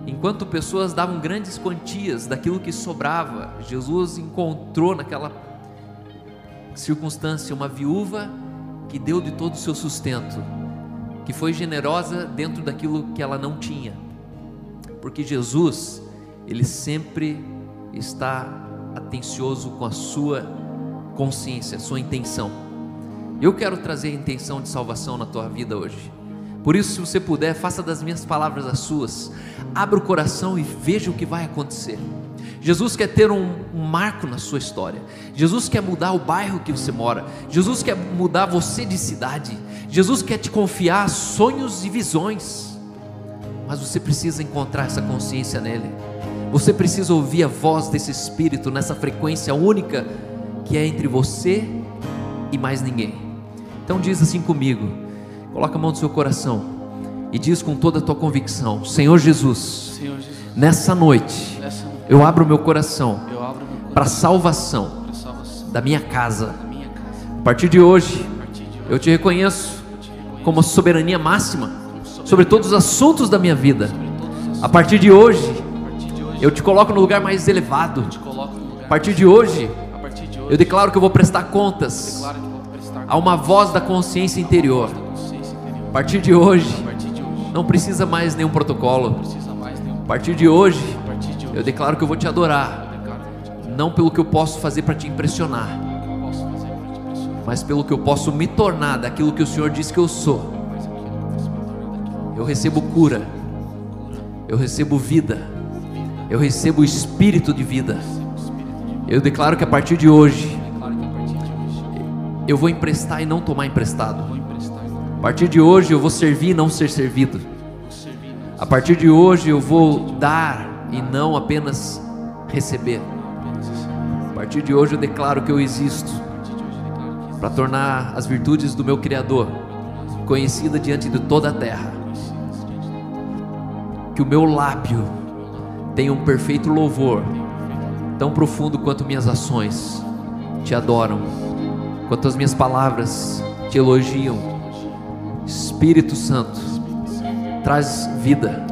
enquanto pessoas davam grandes quantias daquilo que sobrava, Jesus encontrou naquela circunstância uma viúva que deu de todo o seu sustento, que foi generosa dentro daquilo que ela não tinha. Porque Jesus, ele sempre está atencioso com a sua consciência, a sua intenção. Eu quero trazer a intenção de salvação na tua vida hoje. Por isso, se você puder, faça das minhas palavras as suas. Abra o coração e veja o que vai acontecer. Jesus quer ter um, um, marco na sua história. Jesus quer mudar o bairro que você mora. Jesus quer mudar você de cidade. Jesus quer te confiar sonhos e visões. Mas você precisa encontrar essa consciência nele. Você precisa ouvir a voz desse Espírito nessa frequência única que é entre você e mais ninguém. Então diz assim comigo, coloca a mão no seu coração e diz com toda a tua convicção: Senhor Jesus, Senhor Jesus nessa, noite, nessa noite, eu abro meu coração, para a salvação, salvação da minha casa. Minha casa. A, partir de hoje, partir de hoje eu te reconheço te reconheço como soberania máxima soberania sobre todos os assuntos da minha vida. A partir de hoje, eu te coloco no lugar mais elevado. A partir de hoje, eu declaro que eu vou prestar contas Há uma voz da consciência interior. A partir de hoje, não precisa mais nenhum protocolo. A partir de hoje, eu declaro que eu vou te adorar. Não pelo que eu posso fazer para te impressionar, mas pelo que eu posso me tornar daquilo que o Senhor disse que eu sou. Eu recebo cura, eu recebo vida, eu recebo espírito de vida. Eu declaro que a partir de hoje, eu vou emprestar e não tomar emprestado. A partir de hoje eu vou servir e não ser servido. A partir de hoje eu vou dar e não apenas receber. A partir de hoje eu declaro que eu existo para tornar as virtudes do meu Criador conhecida diante de toda a terra. Que o meu lábio tenha um perfeito louvor, tão profundo quanto minhas ações te adoram quanto as minhas palavras te elogiam. Espírito Santo, traz vida,